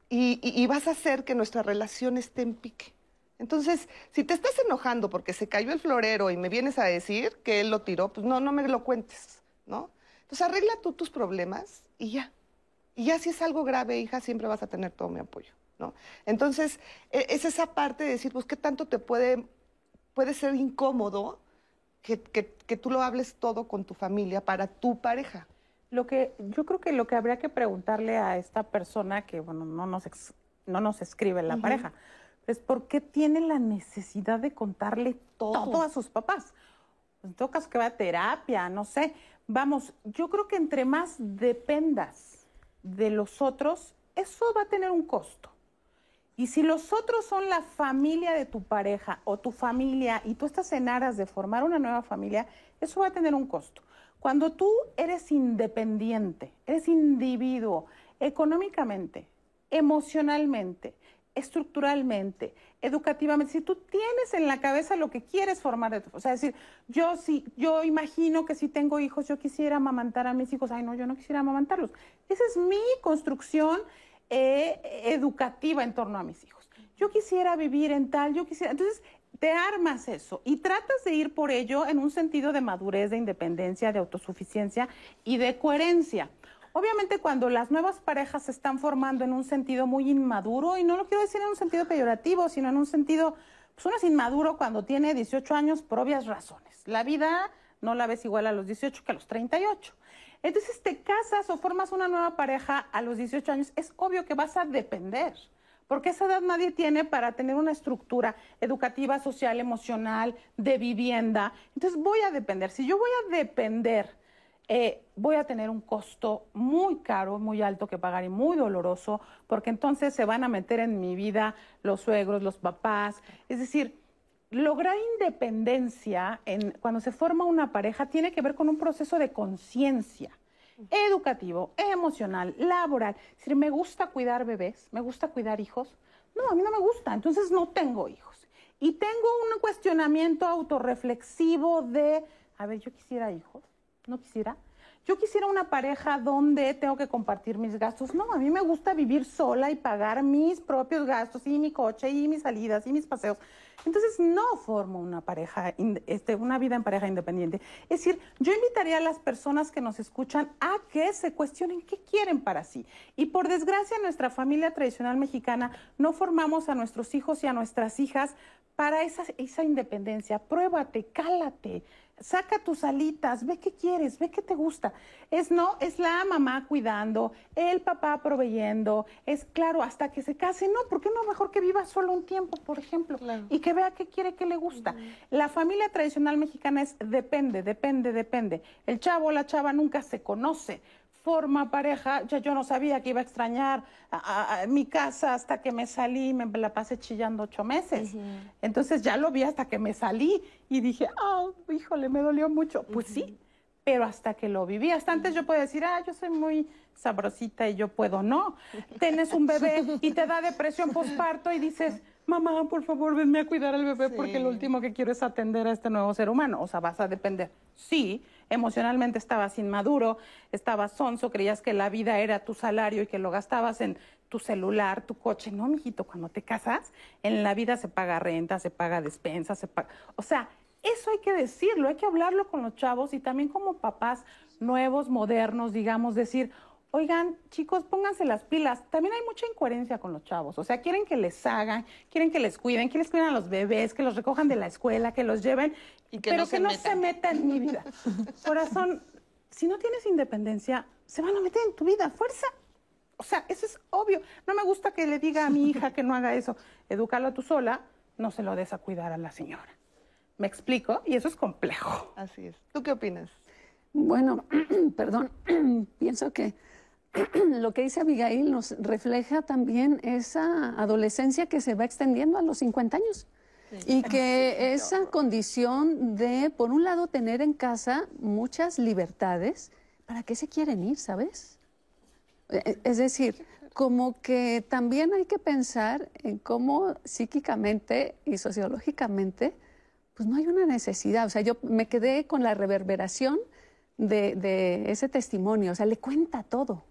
y vas a hacer que nuestra relación esté en pique. Entonces, si te estás enojando porque se cayó el florero y me vienes a decir que él lo tiró, pues no, no me lo cuentes, ¿no? Entonces arregla tú tus problemas y ya. Y ya si es algo grave, hija, siempre vas a tener todo mi apoyo, ¿no? Entonces, e, es esa parte de decir, pues, ¿qué tanto te puede, puede ser incómodo que, tú lo hables todo con tu familia para tu pareja? Lo que, yo creo que lo que habría que preguntarle a esta persona que, bueno, no nos, no nos escribe la pareja, es por qué tiene la necesidad de contarle todo, a sus papás. En todo caso, que va a terapia, no sé. Vamos, yo creo que entre más dependas de los otros, eso va a tener un costo. Y si los otros son la familia de tu pareja o tu familia y tú estás en aras de formar una nueva familia, eso va a tener un costo. Cuando tú eres independiente, eres individuo, económicamente, emocionalmente, estructuralmente, educativamente, si tú tienes en la cabeza lo que quieres formar de tu, o sea, decir, yo sí, yo imagino que si tengo hijos, yo quisiera amamantar a mis hijos, ay no, yo no quisiera amamantarlos. Esa es mi construcción eh, educativa en torno a mis hijos. Yo quisiera vivir en tal, yo quisiera, entonces te armas eso y tratas de ir por ello en un sentido de madurez, de independencia, de autosuficiencia y de coherencia. Obviamente cuando las nuevas parejas se están formando en un sentido muy inmaduro, y no lo quiero decir en un sentido peyorativo, sino en un sentido, pues uno es inmaduro cuando tiene 18 años por obvias razones. La vida no la ves igual a los 18 que a los 38. Entonces te casas o formas una nueva pareja a los 18 años, es obvio que vas a depender, porque esa edad nadie tiene para tener una estructura educativa, social, emocional, de vivienda. Entonces voy a depender. Si yo voy a depender eh, voy a tener un costo muy caro, muy alto que pagar y muy doloroso, porque entonces se van a meter en mi vida los suegros, los papás. Es decir, lograr independencia en, cuando se forma una pareja tiene que ver con un proceso de conciencia educativo, emocional, laboral. Es me gusta cuidar bebés, me gusta cuidar hijos. No, a mí no me gusta, entonces no tengo hijos. Y tengo un cuestionamiento autorreflexivo de, a ver, yo quisiera hijos, no quisiera. Yo quisiera una pareja donde tengo que compartir mis gastos. No, a mí me gusta vivir sola y pagar mis propios gastos y mi coche y mis salidas y mis paseos. Entonces no formo una pareja, este, una vida en pareja independiente. Es decir, yo invitaría a las personas que nos escuchan a que se cuestionen qué quieren para sí. Y por desgracia, nuestra familia tradicional mexicana no formamos a nuestros hijos y a nuestras hijas para esa, esa independencia. Pruébate, cálate saca tus alitas, ve qué quieres, ve qué te gusta. Es no, es la mamá cuidando, el papá proveyendo, es claro, hasta que se case, no, ¿por qué no mejor que viva solo un tiempo, por ejemplo, y que vea qué quiere, qué le gusta? La familia tradicional mexicana es depende, depende, depende. El chavo o la chava nunca se conoce forma pareja, ya yo no sabía que iba a extrañar a, mi casa hasta que me salí, me la pasé chillando ocho meses. Entonces ya lo vi hasta que me salí y dije, ah, híjole, me dolió mucho. Pues sí, pero hasta que lo viví. Hasta antes yo podía decir, ah, yo soy muy sabrosita y yo puedo. No, tienes un bebé y te da depresión postparto y dices, mamá, por favor, venme a cuidar al bebé porque lo último que quiero es atender a este nuevo ser humano. O sea, vas a depender. Sí, emocionalmente estabas inmaduro, estabas sonso, creías que la vida era tu salario y que lo gastabas en tu celular, tu coche. No, mijito, cuando te casas, en la vida se paga renta, se paga despensa, se paga... O sea, eso hay que decirlo, hay que hablarlo con los chavos y también como papás nuevos, modernos, digamos, decir, oigan, chicos, pónganse las pilas. También hay mucha incoherencia con los chavos. O sea, quieren que les hagan, quieren que les cuiden, quieren que les cuiden a los bebés, que los recojan de la escuela, que los lleven, y que pero no que no se meta en mi vida. Corazón, si no tienes independencia, se van a meter en tu vida, fuerza. O sea, eso es obvio. No me gusta que le diga a mi hija que no haga eso. Edúcalo tú sola, no se lo des a cuidar a la señora. ¿Me explico? Y eso es complejo. Así es. ¿Tú qué opinas? Bueno, perdón, pienso que lo que dice Abigail nos refleja también esa adolescencia que se va extendiendo a los 50 años. Y que esa condición de, por un lado, tener en casa muchas libertades, ¿para qué se quieren ir, sabes? E, e, es decir, como que también hay que pensar en cómo psíquicamente y sociológicamente, pues no hay una necesidad. O sea, yo me quedé con la reverberación de, de ese testimonio, o sea, le cuenta todo.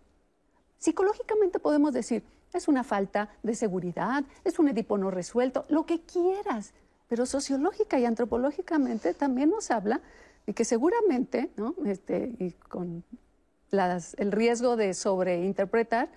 Psicológicamente podemos decir, es una falta de seguridad, es un Edipo no resuelto, lo que quieras, pero sociológica y antropológicamente también nos habla de que seguramente, ¿no? este, y con el riesgo de sobreinterpretar,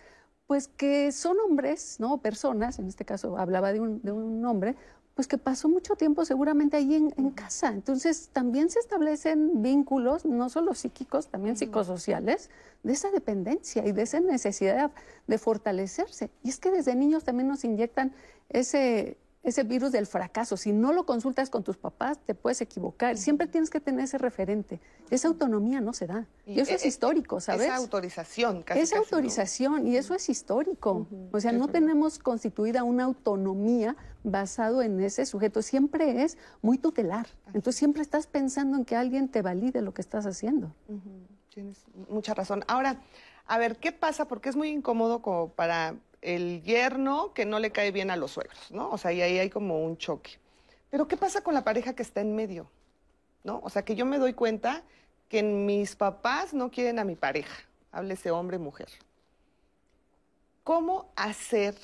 pues que son hombres, ¿no? personas, en este caso hablaba de un, de un hombre, pues que pasó mucho tiempo seguramente ahí en, casa. Entonces también se establecen vínculos, no solo psíquicos, también psicosociales, de esa dependencia y de esa necesidad de fortalecerse. Y es que desde niños también nos inyectan ese, ese virus del fracaso. Si no lo consultas con tus papás, te puedes equivocar. Siempre tienes que tener ese referente. Esa autonomía no se da. Y, eso es eh, histórico, ¿sabes? Esa autorización, casi. Esa autorización, y eso es histórico. O sea, no tenemos constituida una autonomía basado en ese sujeto. Siempre es muy tutelar. Entonces siempre estás pensando en que alguien te valide lo que estás haciendo. Tienes mucha razón. Ahora, a ver, ¿qué pasa? Porque es muy incómodo como para el yerno que no le cae bien a los suegros, ¿no? O sea, y ahí hay como un choque. Pero ¿qué pasa con la pareja que está en medio? ¿No? O sea, que yo me doy cuenta que mis papás no quieren a mi pareja, háblese hombre, mujer. ¿Cómo hacer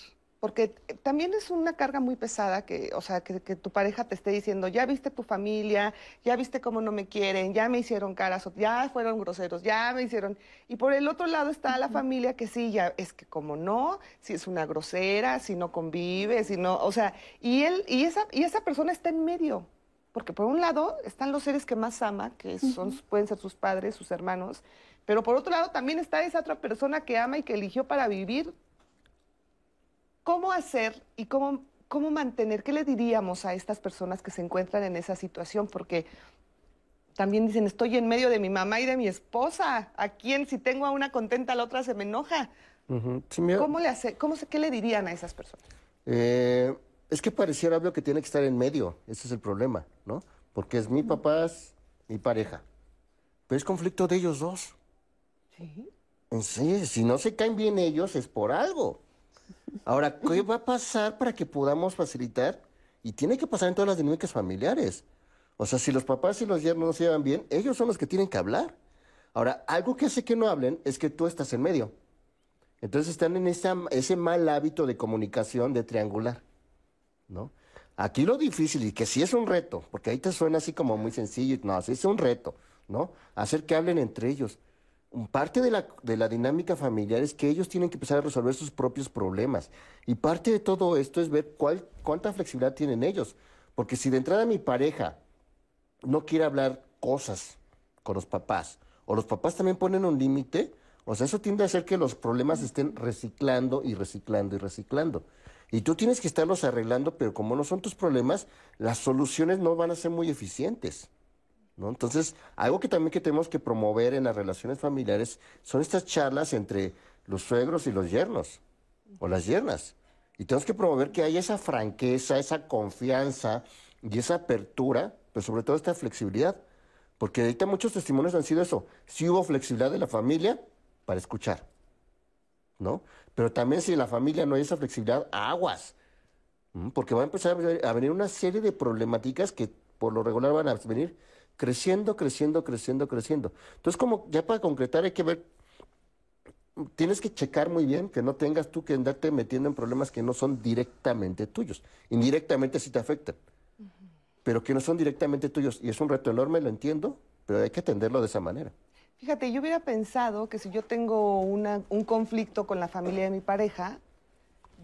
porque también es una carga muy pesada que, o sea, que, tu pareja te esté diciendo, ya viste tu familia, ya viste cómo no me quieren, ya me hicieron caras, ya fueron groseros, ya me hicieron. Y por el otro lado está la familia que sí, ya es que como no, si es una grosera, si no convive, si no, o sea, y él, y esa, y esa persona está en medio. Porque por un lado están los seres que más ama, que son, pueden ser sus padres, sus hermanos, pero por otro lado también está esa otra persona que ama y que eligió para vivir ¿Cómo hacer y cómo, cómo mantener? ¿Qué le diríamos a estas personas que se encuentran en esa situación? Porque también dicen, estoy en medio de mi mamá y de mi esposa. ¿A quién? Si tengo a una contenta, a la otra se me enoja. ¿Cómo le hace, cómo, ¿Qué le dirían a esas personas? Eh, Es que pareciera obvio que tiene que estar en medio, ese es el problema, ¿no? Porque es mi papá, es mi pareja. Pero es conflicto de ellos dos. Sí. Sí, si no se caen bien ellos es por algo. Ahora, ¿qué va a pasar para que podamos facilitar? Y tiene que pasar en todas las dinámicas familiares. O sea, si los papás y los yernos no se llevan bien, ellos son los que tienen que hablar. Ahora, algo que hace que no hablen es que tú estás en medio. Entonces están en ese mal hábito de comunicación, de triangular, ¿no? Aquí lo difícil, y que sí es un reto, porque ahí te suena así como muy sencillo, no, sí es un reto, ¿no? Hacer que hablen entre ellos. Parte de la, de la dinámica familiar es que ellos tienen que empezar a resolver sus propios problemas. Y parte de todo esto es ver cuál, cuánta flexibilidad tienen ellos. Porque si de entrada mi pareja no quiere hablar cosas con los papás, o los papás también ponen un límite, o sea, eso tiende a hacer que los problemas estén reciclando y reciclando y reciclando. Y tú tienes que estarlos arreglando, pero como no son tus problemas, las soluciones no van a ser muy eficientes. ¿No? Entonces, algo que también que tenemos que promover en las relaciones familiares son estas charlas entre los suegros y los yernos, o las yernas. Y tenemos que promover que haya esa franqueza, esa confianza y esa apertura, pero sobre todo esta flexibilidad. Porque ahorita muchos testimonios han sido eso. Si hubo flexibilidad de la familia, para escuchar, ¿no? Pero también si en la familia no hay esa flexibilidad, aguas, porque va a empezar a venir una serie de problemáticas que por lo regular van a venir creciendo, creciendo, creciendo, creciendo. Entonces, como ya para concretar hay que ver, tienes que checar muy bien que no tengas tú que andarte metiendo en problemas que no son directamente tuyos. Indirectamente sí te afectan, pero que no son directamente tuyos. Y es un reto enorme, lo entiendo, pero hay que atenderlo de esa manera. Fíjate, yo hubiera pensado que si yo tengo un conflicto con la familia de mi pareja,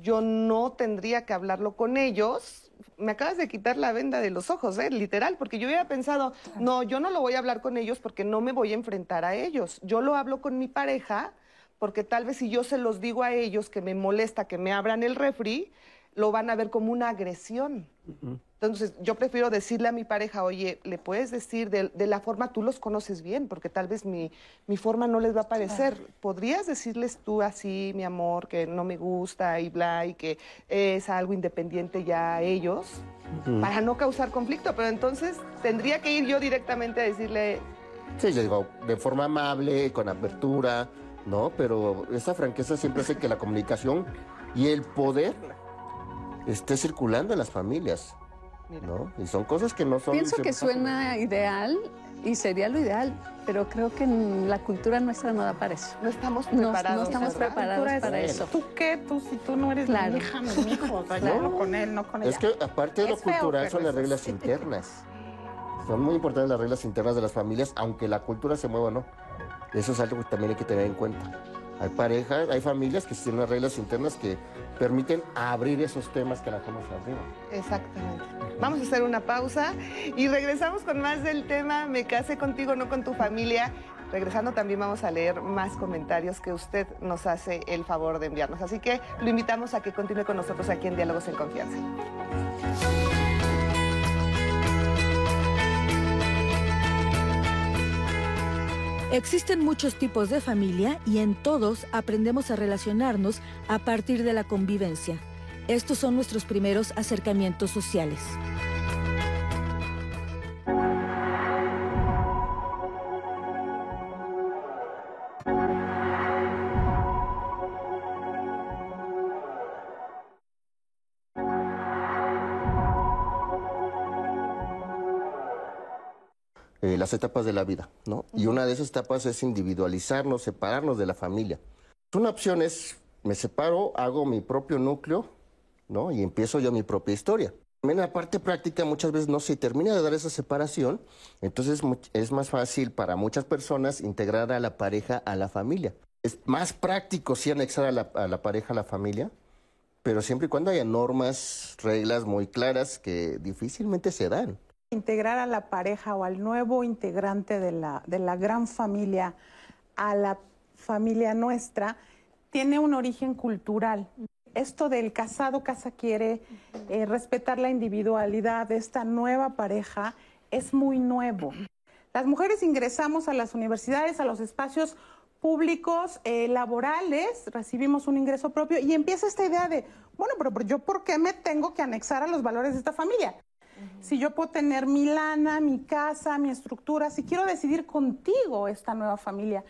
yo no tendría que hablarlo con ellos. Me acabas de quitar la venda de los ojos, ¿eh? literal, porque yo hubiera pensado, no, yo no lo voy a hablar con ellos porque no me voy a enfrentar a ellos. Yo lo hablo con mi pareja porque tal vez si yo se los digo a ellos que me molesta que me abran el refri, lo van a ver como una agresión. Entonces, yo prefiero decirle a mi pareja, oye, le puedes decir de, la forma, tú los conoces bien, porque tal vez mi, mi forma no les va a parecer. ¿Podrías decirles tú así, mi amor, que no me gusta y bla, y que es algo independiente ya a ellos, para no causar conflicto? Pero entonces, tendría que ir yo directamente a decirle... Sí, le digo, de forma amable, con apertura, ¿no? Pero esa franqueza siempre hace que la comunicación y el poder esté circulando en las familias. ¿No? Y son cosas que no son... Pienso que suena ideal y sería lo ideal, pero creo que la cultura nuestra no da para eso. No estamos preparados. No, estamos preparados para eso. ¿Tú qué? Tú si tú no eres claro. mi hija, mi hijo, no con él, no con ella. Es que aparte de lo cultural son las reglas internas. Son muy importantes las reglas internas de las familias, aunque la cultura se mueva o no. Eso es algo que también hay que tener en cuenta. Hay parejas, hay familias que tienen unas reglas internas que permiten abrir esos temas que la hemos arriba. Exactamente. Vamos a hacer una pausa y regresamos con más del tema Me casé contigo, no con tu familia. Regresando también vamos a leer más comentarios que usted nos hace el favor de enviarnos. Así que lo invitamos a que continúe con nosotros aquí en Diálogos en Confianza. Existen muchos tipos de familia y en todos aprendemos a relacionarnos a partir de la convivencia. Estos son nuestros primeros acercamientos sociales. Eh, las etapas de la vida, ¿no? Y una de esas etapas es individualizarnos, separarnos de la familia. Una opción es, me separo, hago mi propio núcleo, ¿no? Y empiezo yo mi propia historia. En la parte práctica muchas veces no se termina de dar esa separación, entonces es más fácil para muchas personas integrar a la pareja a la familia. Es más práctico sí anexar a la, a la pareja a la familia, pero siempre y cuando haya normas, reglas muy claras que difícilmente se dan integrar a la pareja o al nuevo integrante de la, de la gran familia a la familia nuestra tiene un origen cultural. Esto del casado casa quiere, eh, respetar la individualidad de esta nueva pareja es muy nuevo. Las mujeres ingresamos a las universidades, a los espacios públicos, eh, laborales, recibimos un ingreso propio y empieza esta idea de Bueno, pero yo ¿por qué me tengo que anexar a los valores de esta familia? Si yo puedo tener mi lana, mi casa, mi estructura, si quiero decidir contigo esta nueva familia.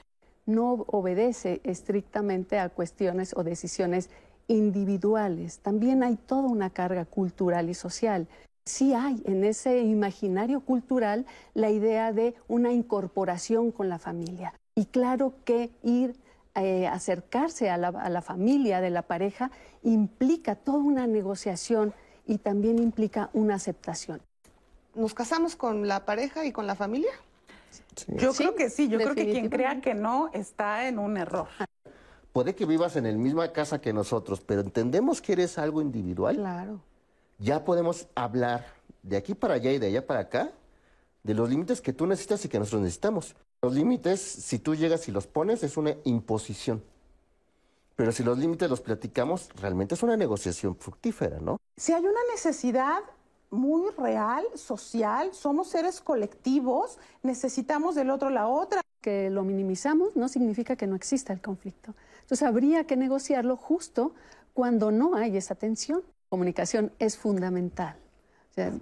No obedece estrictamente a cuestiones o decisiones individuales. También hay toda una carga cultural y social. Sí hay en ese imaginario cultural la idea de una incorporación con la familia. Y claro que ir eh, acercarse a la, a la familia de la pareja implica toda una negociación y también implica una aceptación. ¿Nos casamos con la pareja y con la familia? Yo creo que sí, yo creo que quien crea que no está en un error. Puede que vivas en la misma casa que nosotros, pero entendemos que eres algo individual. Claro. Ya podemos hablar de aquí para allá y de allá para acá de los límites que tú necesitas y que nosotros necesitamos. Los límites, si tú llegas y los pones, es una imposición. Pero si los límites los platicamos, realmente es una negociación fructífera, ¿no? Si hay una necesidad muy real, social, somos seres colectivos, necesitamos del otro la otra. Que lo minimizamos no significa que no exista el conflicto. Entonces habría que negociarlo justo cuando no hay esa tensión. Comunicación es fundamental. O sea,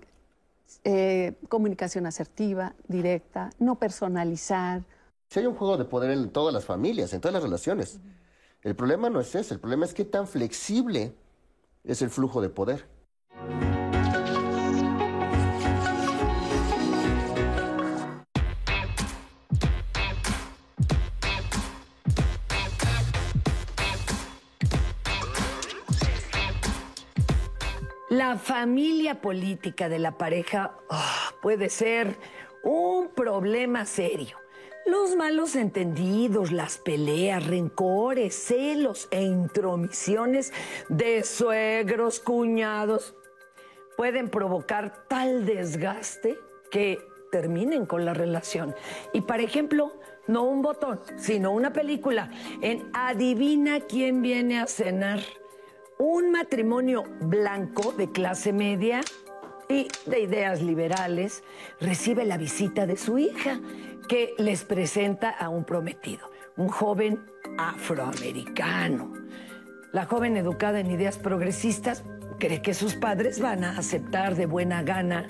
eh, comunicación asertiva, directa, no personalizar. Si hay un juego de poder en todas las familias, en todas las relaciones. El problema no es ese, el problema es qué tan flexible es el flujo de poder. La familia política de la pareja oh, puede ser un problema serio. Los malos entendidos, las peleas, rencores, celos e intromisiones de suegros, cuñados, pueden provocar tal desgaste que terminen con la relación. Y, por ejemplo, no un botón, sino una película en Adivina quién viene a cenar. Un matrimonio blanco de clase media y de ideas liberales recibe la visita de su hija que les presenta a un prometido, un joven afroamericano. La joven educada en ideas progresistas cree que sus padres van a aceptar de buena gana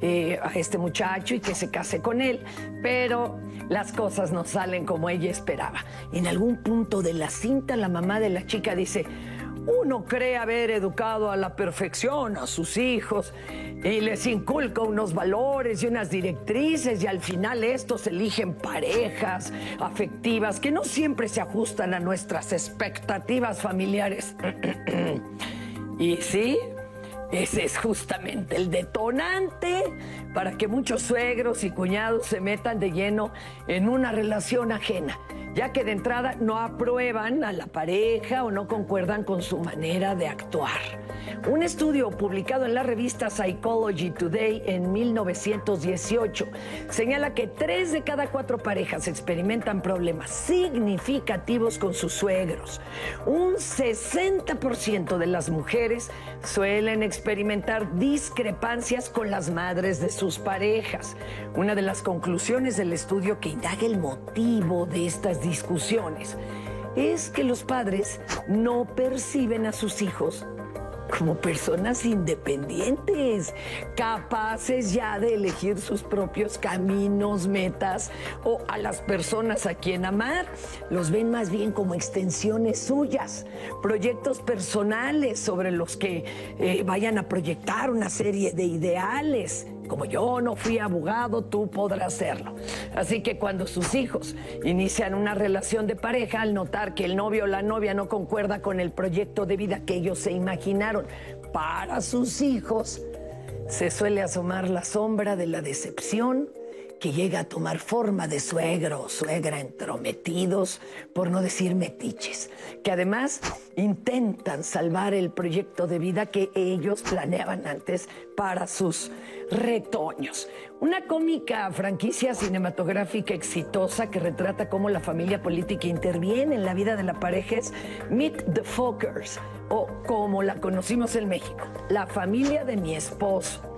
eh, a este muchacho y que se case con él, pero las cosas no salen como ella esperaba. En algún punto de la cinta la mamá de la chica dice, uno cree haber educado a la perfección a sus hijos y les inculca unos valores y unas directrices y al final estos eligen parejas afectivas que no siempre se ajustan a nuestras expectativas familiares. y sí, ese es justamente el detonante para que muchos suegros y cuñados se metan de lleno en una relación ajena ya que de entrada no aprueban a la pareja o no concuerdan con su manera de actuar. Un estudio publicado en la revista Psychology Today en 1918 señala que tres de cada cuatro parejas experimentan problemas significativos con sus suegros. Un 60% de las mujeres suelen experimentar discrepancias con las madres de sus parejas. Una de las conclusiones del estudio que indaga el motivo de estas discusiones es que los padres no perciben a sus hijos como personas independientes, capaces ya de elegir sus propios caminos, metas o a las personas a quien amar. Los ven más bien como extensiones suyas, proyectos personales sobre los que eh, vayan a proyectar una serie de ideales. Como yo no fui abogado, tú podrás hacerlo. Así que cuando sus hijos inician una relación de pareja, al notar que el novio o la novia no concuerda con el proyecto de vida que ellos se imaginaron para sus hijos, se suele asomar la sombra de la decepción que llega a tomar forma de suegro o suegra entrometidos, por no decir metiches, que además intentan salvar el proyecto de vida que ellos planeaban antes para sus retoños. Una cómica franquicia cinematográfica exitosa que retrata cómo la familia política interviene en la vida de la pareja es Meet the Fockers, o como la conocimos en México, la familia de mi esposo.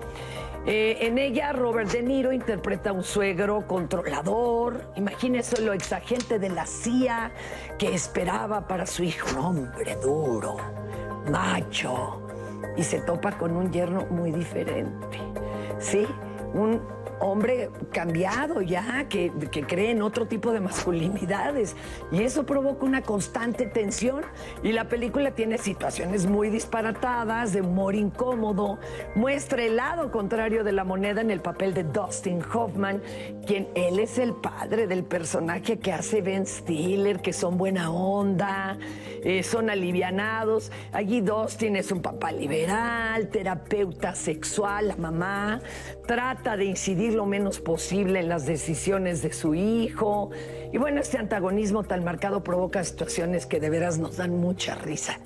Eh, en ella, Robert De Niro interpreta a un suegro controlador. Imagínese lo exagente de la CIA que esperaba para su hijo un hombre duro, macho, y se topa con un yerno muy diferente. ¿Sí? Un hombre cambiado ya, que, que, cree en otro tipo de masculinidades. Y eso provoca una constante tensión. Y la película tiene situaciones muy disparatadas, de humor incómodo. Muestra el lado contrario de la moneda en el papel de Dustin Hoffman, quien él es el padre del personaje que hace Ben Stiller, que son buena onda, eh, son alivianados. Allí Dustin es un papá liberal, terapeuta sexual, la mamá. Trata de incidir lo menos posible en las decisiones de su hijo. Y bueno, este antagonismo tan marcado provoca situaciones que de veras nos dan mucha risa.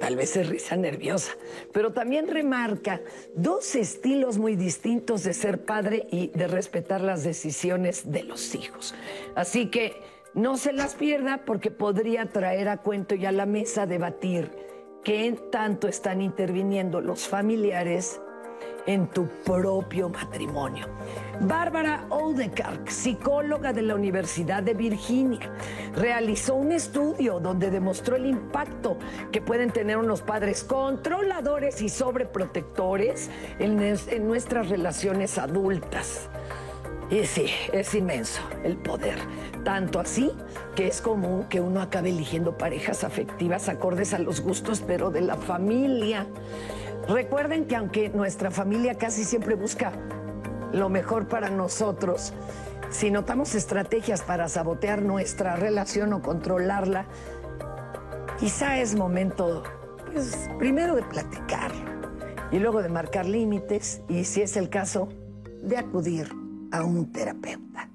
Tal vez es risa nerviosa, pero también remarca dos estilos muy distintos de ser padre y de respetar las decisiones de los hijos. Así que no se las pierda porque podría traer a cuento y a la mesa debatir qué tanto están interviniendo los familiares en tu propio matrimonio. Bárbara Odenkirk, psicóloga de la Universidad de Virginia, realizó un estudio donde demostró el impacto que pueden tener unos padres controladores y sobreprotectores en, en nuestras relaciones adultas. Y sí, es inmenso el poder. Tanto así que es común que uno acabe eligiendo parejas afectivas acordes a los gustos, pero de la familia. Recuerden que aunque nuestra familia casi siempre busca lo mejor para nosotros, si notamos estrategias para sabotear nuestra relación o controlarla, quizá es momento, pues, primero de platicar y luego de marcar límites y, si es el caso, de acudir a un terapeuta.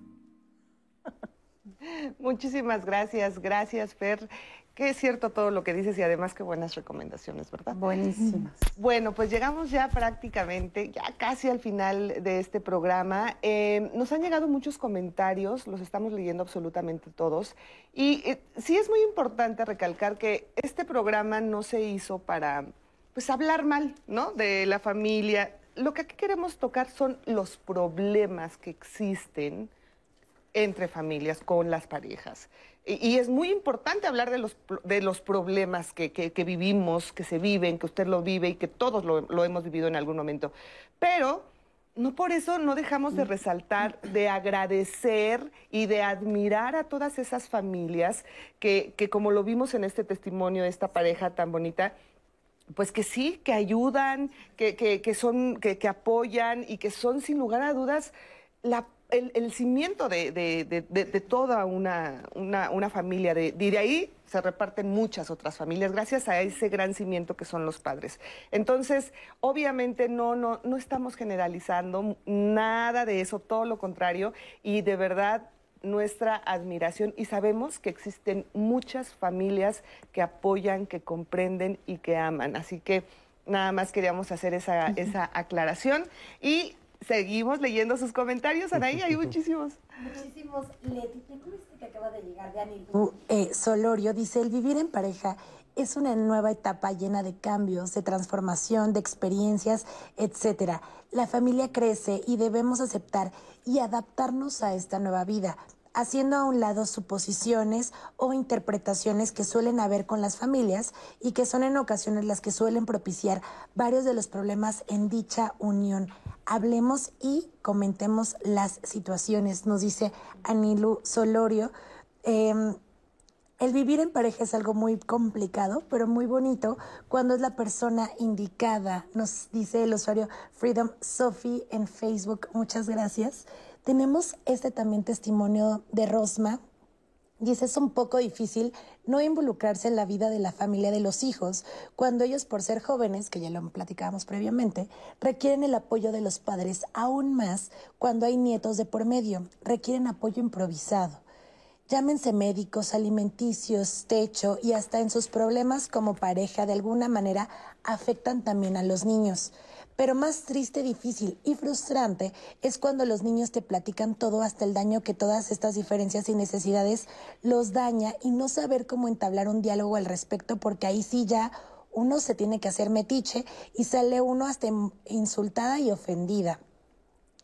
Muchísimas gracias, gracias, Fer. Que es cierto todo lo que dices y además qué buenas recomendaciones, ¿verdad? Buenísimas. Bueno, pues llegamos ya prácticamente, ya casi al final de este programa. Eh, nos han llegado muchos comentarios, los estamos leyendo absolutamente todos. Y eh, sí es muy importante recalcar que este programa no se hizo para, pues, hablar mal, ¿no? De la familia. Lo que aquí queremos tocar son los problemas que existen entre familias, con las parejas. Y, es muy importante hablar de los, de los problemas que, que, vivimos, que se viven, que usted lo vive y que todos lo, lo, hemos vivido en algún momento. Pero no por eso no dejamos de resaltar, de agradecer y de admirar a todas esas familias que, que como lo vimos en este testimonio de esta pareja tan bonita, pues que sí, que ayudan, que, que son, que, apoyan y que son sin lugar a dudas la el, cimiento de, toda una, una, familia. De, de, ahí se reparten muchas otras familias, gracias a ese gran cimiento que son los padres. Entonces, obviamente no, no, no estamos generalizando nada de eso, todo lo contrario, y de verdad nuestra admiración y sabemos que existen muchas familias que apoyan, que comprenden y que aman. Así que nada más queríamos hacer esa, esa aclaración y Seguimos leyendo sus comentarios, Anaí, hay muchísimos. Muchísimos. Leti, tengo este que acaba de llegar de Anilú. Eh, Solorio dice, el vivir en pareja es una nueva etapa llena de cambios, de transformación, de experiencias, etcétera. La familia crece y debemos aceptar y adaptarnos a esta nueva vida haciendo a un lado suposiciones o interpretaciones que suelen haber con las familias y que son en ocasiones las que suelen propiciar varios de los problemas en dicha unión. Hablemos y comentemos las situaciones, nos dice Anilu Solorio. Em, el vivir en pareja es algo muy complicado, pero muy bonito cuando es la persona indicada, nos dice el usuario Freedom Sophie en Facebook. Muchas gracias. Tenemos este también testimonio de Rosma. Dice, es un poco difícil no involucrarse en la vida de la familia de los hijos cuando ellos, por ser jóvenes, que ya lo platicábamos previamente, requieren el apoyo de los padres, aún más cuando hay nietos de por medio, requieren apoyo improvisado. Llámense médicos, alimenticios, techo y hasta en sus problemas como pareja de alguna manera afectan también a los niños. Pero más triste, difícil y frustrante es cuando los niños te platican todo hasta el daño que todas estas diferencias y necesidades los daña y no saber cómo entablar un diálogo al respecto porque ahí sí ya uno se tiene que hacer metiche y sale uno hasta insultada y ofendida.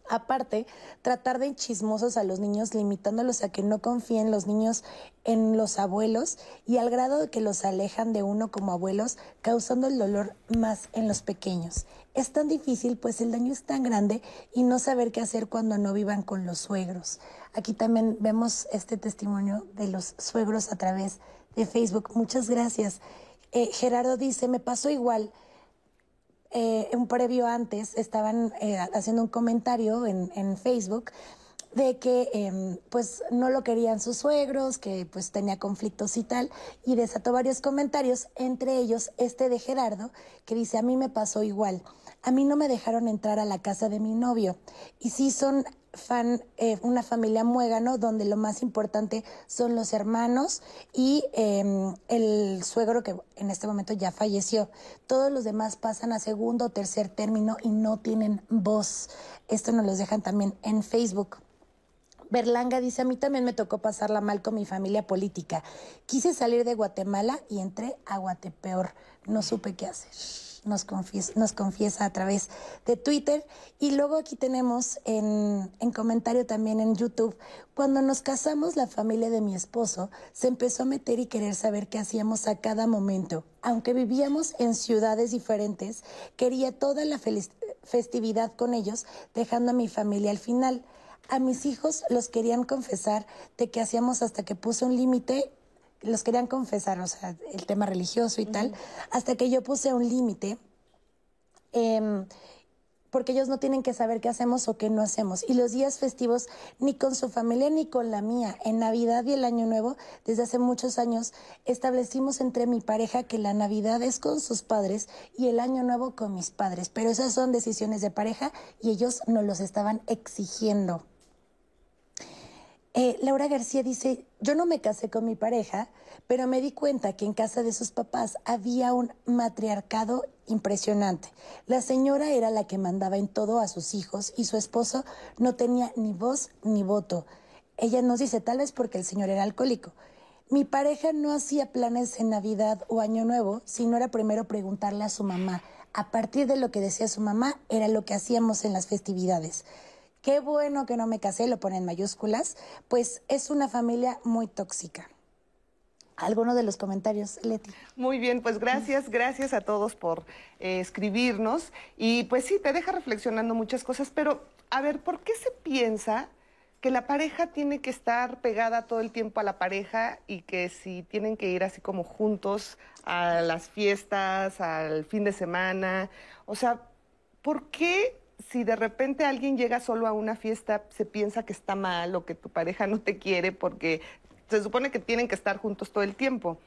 Aparte, tratar de chismosos a los niños, limitándolos a que no confíen los niños en los abuelos y al grado de que los alejan de uno como abuelos, causando el dolor más en los pequeños. Es tan difícil, pues el daño es tan grande y no saber qué hacer cuando no vivan con los suegros. Aquí también vemos este testimonio de los suegros a través de Facebook. Muchas gracias. Eh, Gerardo dice, me pasó igual eh, un previo antes estaban eh, haciendo un comentario en, Facebook de que em, pues no lo querían sus suegros, que pues tenía conflictos y tal, y desató varios comentarios, entre ellos este de Gerardo, que dice, a mí me pasó igual, a mí no me dejaron entrar a la casa de mi novio, y sí son fan, eh, una familia muégano donde lo más importante son los hermanos y em, el suegro que en este momento ya falleció. Todos los demás pasan a segundo o tercer término y no tienen voz. Esto nos lo dejan también en Facebook. Berlanga dice, a mí también me tocó pasarla mal con mi familia política. Quise salir de Guatemala y entré a Guatepeor. No supe qué hacer nos confiesa, nos confiesa a través de Twitter. Y luego aquí tenemos en, en comentario también en YouTube, cuando nos casamos la familia de mi esposo se empezó a meter y querer saber qué hacíamos a cada momento. Aunque vivíamos en ciudades diferentes, quería toda la festividad con ellos, dejando a mi familia al final. A mis hijos los querían confesar de qué hacíamos hasta que puse un límite los querían confesar, o sea, el tema religioso y tal, hasta que yo puse un límite, em, porque ellos no tienen que saber qué hacemos o qué no hacemos. Y los días festivos, ni con su familia ni con la mía, en Navidad y el Año Nuevo, desde hace muchos años, establecimos entre mi pareja que la Navidad es con sus padres y el Año Nuevo con mis padres. Pero esas son decisiones de pareja y ellos nos los estaban exigiendo. Eh, Laura García dice, yo no me casé con mi pareja, pero me di cuenta que en casa de sus papás había un matriarcado impresionante. La señora era la que mandaba en todo a sus hijos y su esposo no tenía ni voz ni voto. Ella nos dice, tal vez porque el señor era alcohólico. Mi pareja no hacía planes en Navidad o Año Nuevo, sino era primero preguntarle a su mamá. A partir de lo que decía su mamá, era lo que hacíamos en las festividades. Qué bueno que no me casé, lo pone en mayúsculas, pues es una familia muy tóxica. ¿Alguno de los comentarios, Leti? Muy bien, pues gracias, gracias a todos por eh, escribirnos. Y pues sí, te deja reflexionando muchas cosas, pero a ver, ¿por qué se piensa que la pareja tiene que estar pegada todo el tiempo a la pareja y que si tienen que ir así como juntos a las fiestas, al fin de semana? O sea, ¿por qué si de repente alguien llega solo a una fiesta, se piensa que está mal o que tu pareja no te quiere porque se supone que tienen que estar juntos todo el tiempo.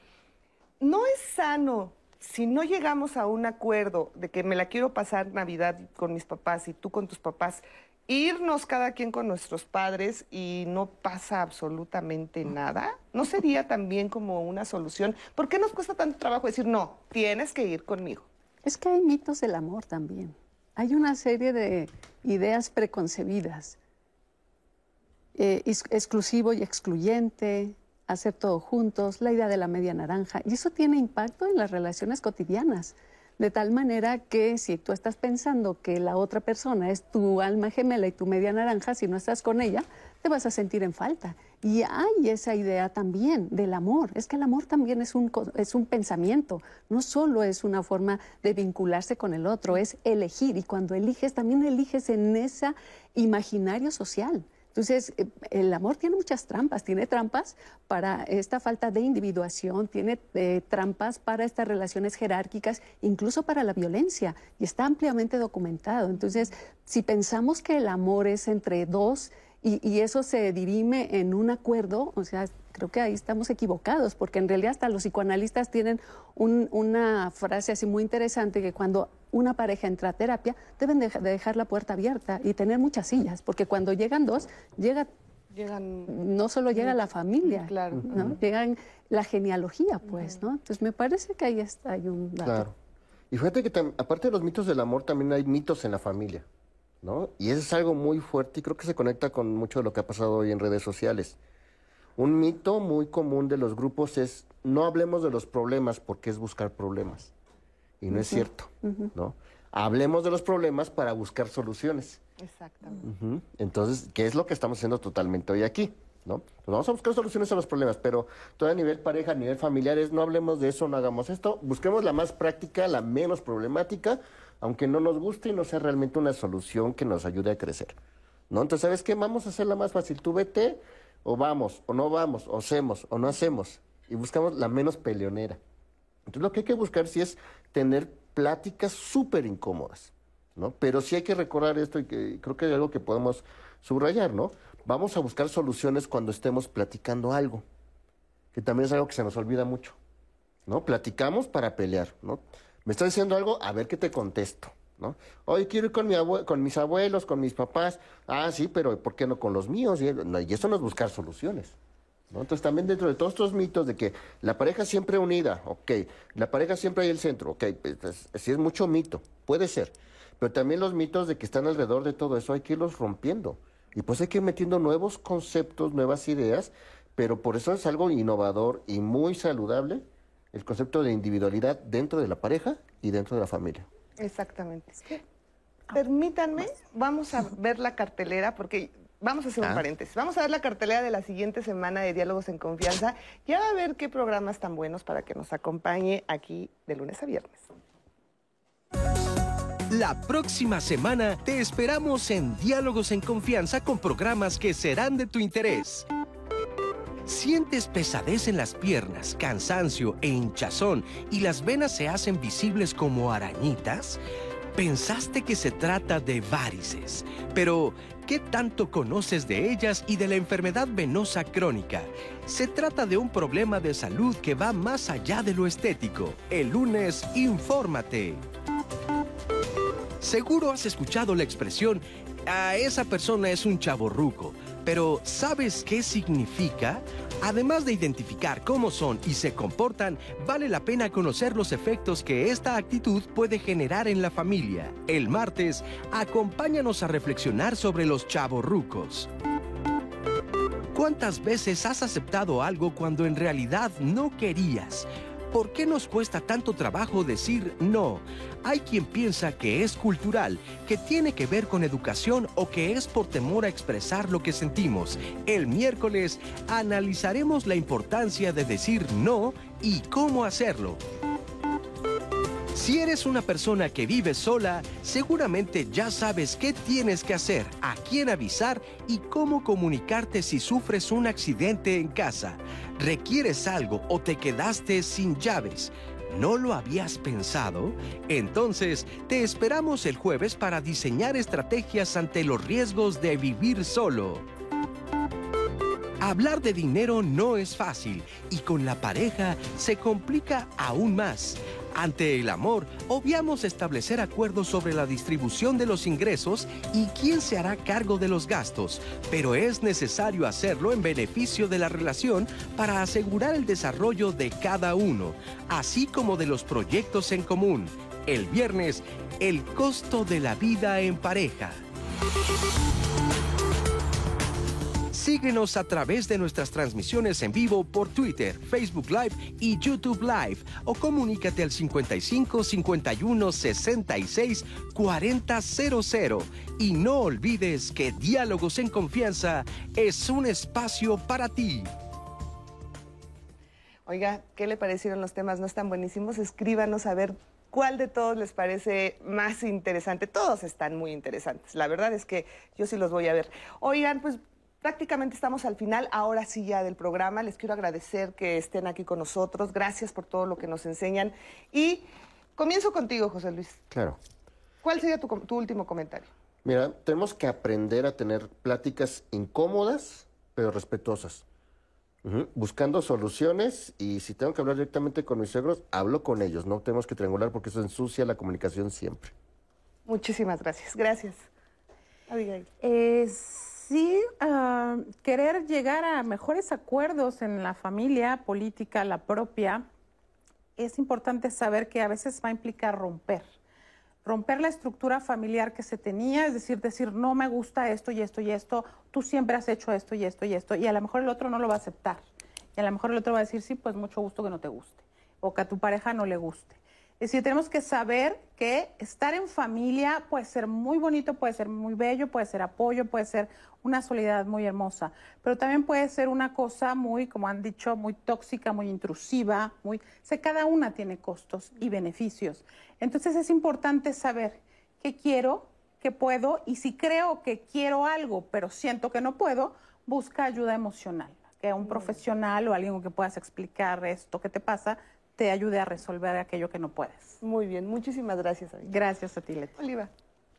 No es sano si no llegamos a un acuerdo de que me la quiero pasar Navidad con mis papás y tú con tus papás, irnos cada quien con nuestros padres y no pasa absolutamente nada, ¿no sería también como una solución? ¿Por qué nos cuesta tanto trabajo decir, no, tienes que ir conmigo? Es que hay mitos del amor también hay una serie de ideas preconcebidas, eh, exclusivo y excluyente, hacer todo juntos, la idea de la media naranja, y eso tiene impacto en las relaciones cotidianas. De tal manera que si tú estás pensando que la otra persona es tu alma gemela y tu media naranja, si no estás con ella, te vas a sentir en falta. Y hay esa idea también del amor. Es que el amor también es un, es un pensamiento, no solo es una forma de vincularse con el otro, es elegir. Y cuando eliges, también eliges en ese imaginario social. Entonces, eh, el amor tiene muchas trampas, tiene trampas para esta falta de individuación, tiene eh, trampas para estas relaciones jerárquicas, incluso para la violencia, y está ampliamente documentado. Entonces, si pensamos que el amor es entre dos y, eso se dirime en un acuerdo, o sea, creo que ahí estamos equivocados, porque en realidad hasta los psicoanalistas tienen una frase así muy interesante que cuando una pareja entra a terapia, deben de, dejar la puerta abierta y tener muchas sillas, porque cuando llegan dos, llega Llegan, no solo llega la familia, claro. ¿no? llegan la genealogía, pues, ¿no? Entonces me parece que ahí está hay un dato. Claro. Y fíjate que aparte de los mitos del amor, también hay mitos en la familia. ¿No? Y eso es algo muy fuerte y creo que se conecta con mucho de lo que ha pasado hoy en redes sociales. Un mito muy común de los grupos es no hablemos de los problemas porque es buscar problemas. Y no es cierto, ¿no? Hablemos de los problemas para buscar soluciones. Exactamente. Ujú. Entonces, ¿qué es lo que estamos haciendo totalmente hoy aquí? ¿no? Pues vamos a buscar soluciones a los problemas, pero todo a nivel pareja, a nivel familiares, no hablemos de eso, no hagamos esto, busquemos la más práctica, la menos problemática, aunque no nos guste y no sea realmente una solución que nos ayude a crecer. ¿no? Entonces, ¿sabes qué? Vamos a hacerla más fácil. Tú vete, o vamos, o no vamos, o hacemos, o no hacemos, y buscamos la menos peleonera. Entonces, lo que hay que buscar sí es tener pláticas súper incómodas, ¿no? Pero sí hay que recordar esto y que creo que hay algo que podemos subrayar, ¿no? Vamos a buscar soluciones cuando estemos platicando algo, que también es algo que se nos olvida mucho, ¿no? Platicamos para pelear, ¿no? Me estás diciendo algo, a ver qué te contesto, ¿no? Hoy quiero ir con, mi abue- con mis abuelos, con mis papás. Ah, sí, pero ¿por qué no con los míos? Y, no, y eso no es buscar soluciones. ¿no? Entonces también dentro de todos estos mitos de que la pareja siempre unida, ok, la pareja siempre hay el centro, ok, pues, es- sí es mucho mito, puede ser, pero también los mitos de que están alrededor de todo eso hay que irlos rompiendo y pues hay que ir metiendo nuevos conceptos, nuevas ideas, pero por eso es algo innovador y muy saludable el concepto de individualidad dentro de la pareja y dentro de la familia. Exactamente. Permítanme, vamos a ver la cartelera porque vamos a hacer un Ah. paréntesis. Vamos a ver la cartelera de la siguiente semana de Diálogos en Confianza. Ya a ver qué programas tan buenos para que nos acompañe aquí de lunes a viernes. La próxima semana te esperamos en Diálogos en Confianza con programas que serán de tu interés. ¿Sientes pesadez en las piernas, cansancio e hinchazón y las venas se hacen visibles como arañitas? Pensaste que se trata de varices, pero ¿qué tanto conoces de ellas y de la enfermedad venosa crónica? Se trata de un problema de salud que va más allá de lo estético. El lunes, infórmate. Seguro has escuchado la expresión, a esa persona es un chaborruco, pero ¿sabes qué significa? Además de identificar cómo son y se comportan, vale la pena conocer los efectos que esta actitud puede generar en la familia. El martes, acompáñanos a reflexionar sobre los chaborrucos. ¿Cuántas veces has aceptado algo cuando en realidad no querías? ¿Por qué nos cuesta tanto trabajo decir no? Hay quien piensa que es cultural, que tiene que ver con educación o que es por temor a expresar lo que sentimos. El miércoles analizaremos la importancia de decir no y cómo hacerlo. Si eres una persona que vive sola, seguramente ya sabes qué tienes que hacer, a quién avisar y cómo comunicarte si sufres un accidente en casa. ¿Requieres algo o te quedaste sin llaves? ¿No lo habías pensado? Entonces, te esperamos el jueves para diseñar estrategias ante los riesgos de vivir solo. Hablar de dinero no es fácil y con la pareja se complica aún más. Ante el amor, obviamos establecer acuerdos sobre la distribución de los ingresos y quién se hará cargo de los gastos, pero es necesario hacerlo en beneficio de la relación para asegurar el desarrollo de cada uno, así como de los proyectos en común. El viernes, el costo de la vida en pareja. Síguenos a través de nuestras transmisiones en vivo por Twitter, Facebook Live y YouTube Live o comunícate al 55 51 66 40 00 y no olvides que Diálogos en Confianza es un espacio para ti. Oiga, ¿qué le parecieron los temas? ¿No están buenísimos? Escríbanos a ver cuál de todos les parece más interesante. Todos están muy interesantes. La verdad es que yo sí los voy a ver. Oigan, pues prácticamente estamos al final, ahora sí ya del programa. Les quiero agradecer que estén aquí con nosotros. Gracias por todo lo que nos enseñan. Y comienzo contigo, José Luis. Claro. ¿Cuál sería tu, último comentario? Mira, tenemos que aprender a tener pláticas incómodas, pero respetuosas. Buscando soluciones y si tengo que hablar directamente con mis suegros, hablo con ellos. No tenemos que triangular porque eso ensucia la comunicación siempre. Muchísimas gracias. Gracias. Abigail. Eh, sí, ah, querer llegar a mejores acuerdos en la familia política, la propia, es importante saber que a veces va a implicar romper. Romper la estructura familiar que se tenía, es decir, decir, no me gusta esto y esto y esto, tú siempre has hecho esto y esto y esto, y a lo mejor el otro no lo va a aceptar. Y a lo mejor el otro va a decir, sí, pues mucho gusto que no te guste, o que a tu pareja no le guste. Es decir, tenemos que saber que estar en familia puede ser muy bonito, puede ser muy bello, puede ser apoyo, puede ser una solidaridad muy hermosa, pero también puede ser una cosa muy, como han dicho, muy tóxica, muy intrusiva, muy... O cada una tiene costos y beneficios. Entonces es importante saber qué quiero, qué puedo, y si creo que quiero algo, pero siento que no puedo, busca ayuda emocional, que un profesional o alguien que puedas explicar esto que te pasa te ayude a resolver aquello que no puedes. Muy bien, muchísimas gracias. Gracias a ti, Leti. Oliva.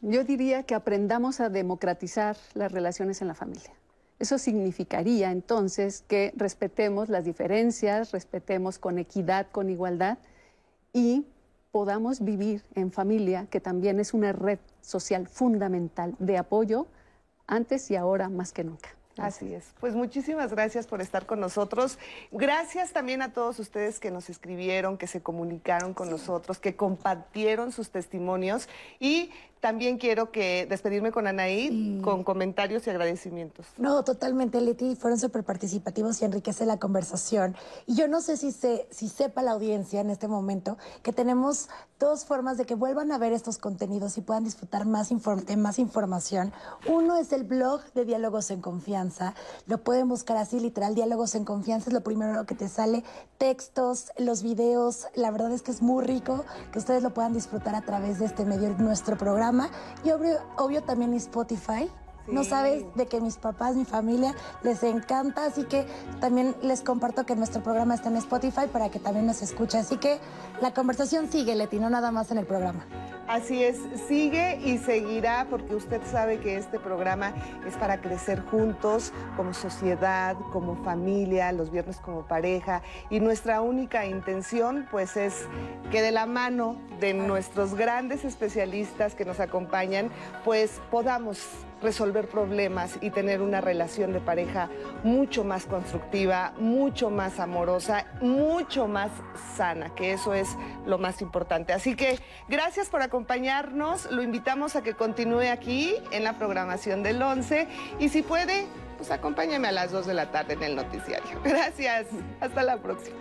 Yo diría que aprendamos a democratizar las relaciones en la familia. Eso significaría entonces que respetemos las diferencias, respetemos con equidad, con igualdad y podamos vivir en familia, que también es una red social fundamental de apoyo antes y ahora más que nunca. Así es. Pues muchísimas gracias por estar con nosotros. Gracias también a todos ustedes que nos escribieron, que se comunicaron con nosotros, que compartieron sus testimonios y también quiero que despedirme con Anaí con comentarios y agradecimientos. No, totalmente, Leti. Fueron súper participativos y enriquece la conversación. Y yo no sé si, se, si sepa la audiencia en este momento que tenemos dos formas de que vuelvan a ver estos contenidos y puedan disfrutar más de más información. Uno es el blog de Diálogos en Confianza. Lo pueden buscar así, literal, Diálogos en Confianza. Es lo primero que te sale. Textos, los videos. La verdad es que es muy rico que ustedes lo puedan disfrutar a través de este medio, nuestro programa y obvio, obvio también Spotify. No sabes de que mis papás, mi familia, les encanta, así que también les comparto que nuestro programa está en Spotify para que también nos escuche. Así que la conversación sigue, Leti, no nada más en el programa. Así es, sigue y seguirá porque usted sabe que este programa es para crecer juntos como sociedad, como familia, los viernes como pareja y nuestra única intención pues es que de la mano de nuestros grandes especialistas que nos acompañan pues podamos resolver problemas y tener una relación de pareja mucho más constructiva, mucho más amorosa, mucho más sana, que eso es lo más importante. Así que gracias por acompañarnos, lo invitamos a que continúe aquí en la programación del 11 y si puede, pues acompáñame a las 2 de la tarde en el noticiario. Gracias, hasta la próxima.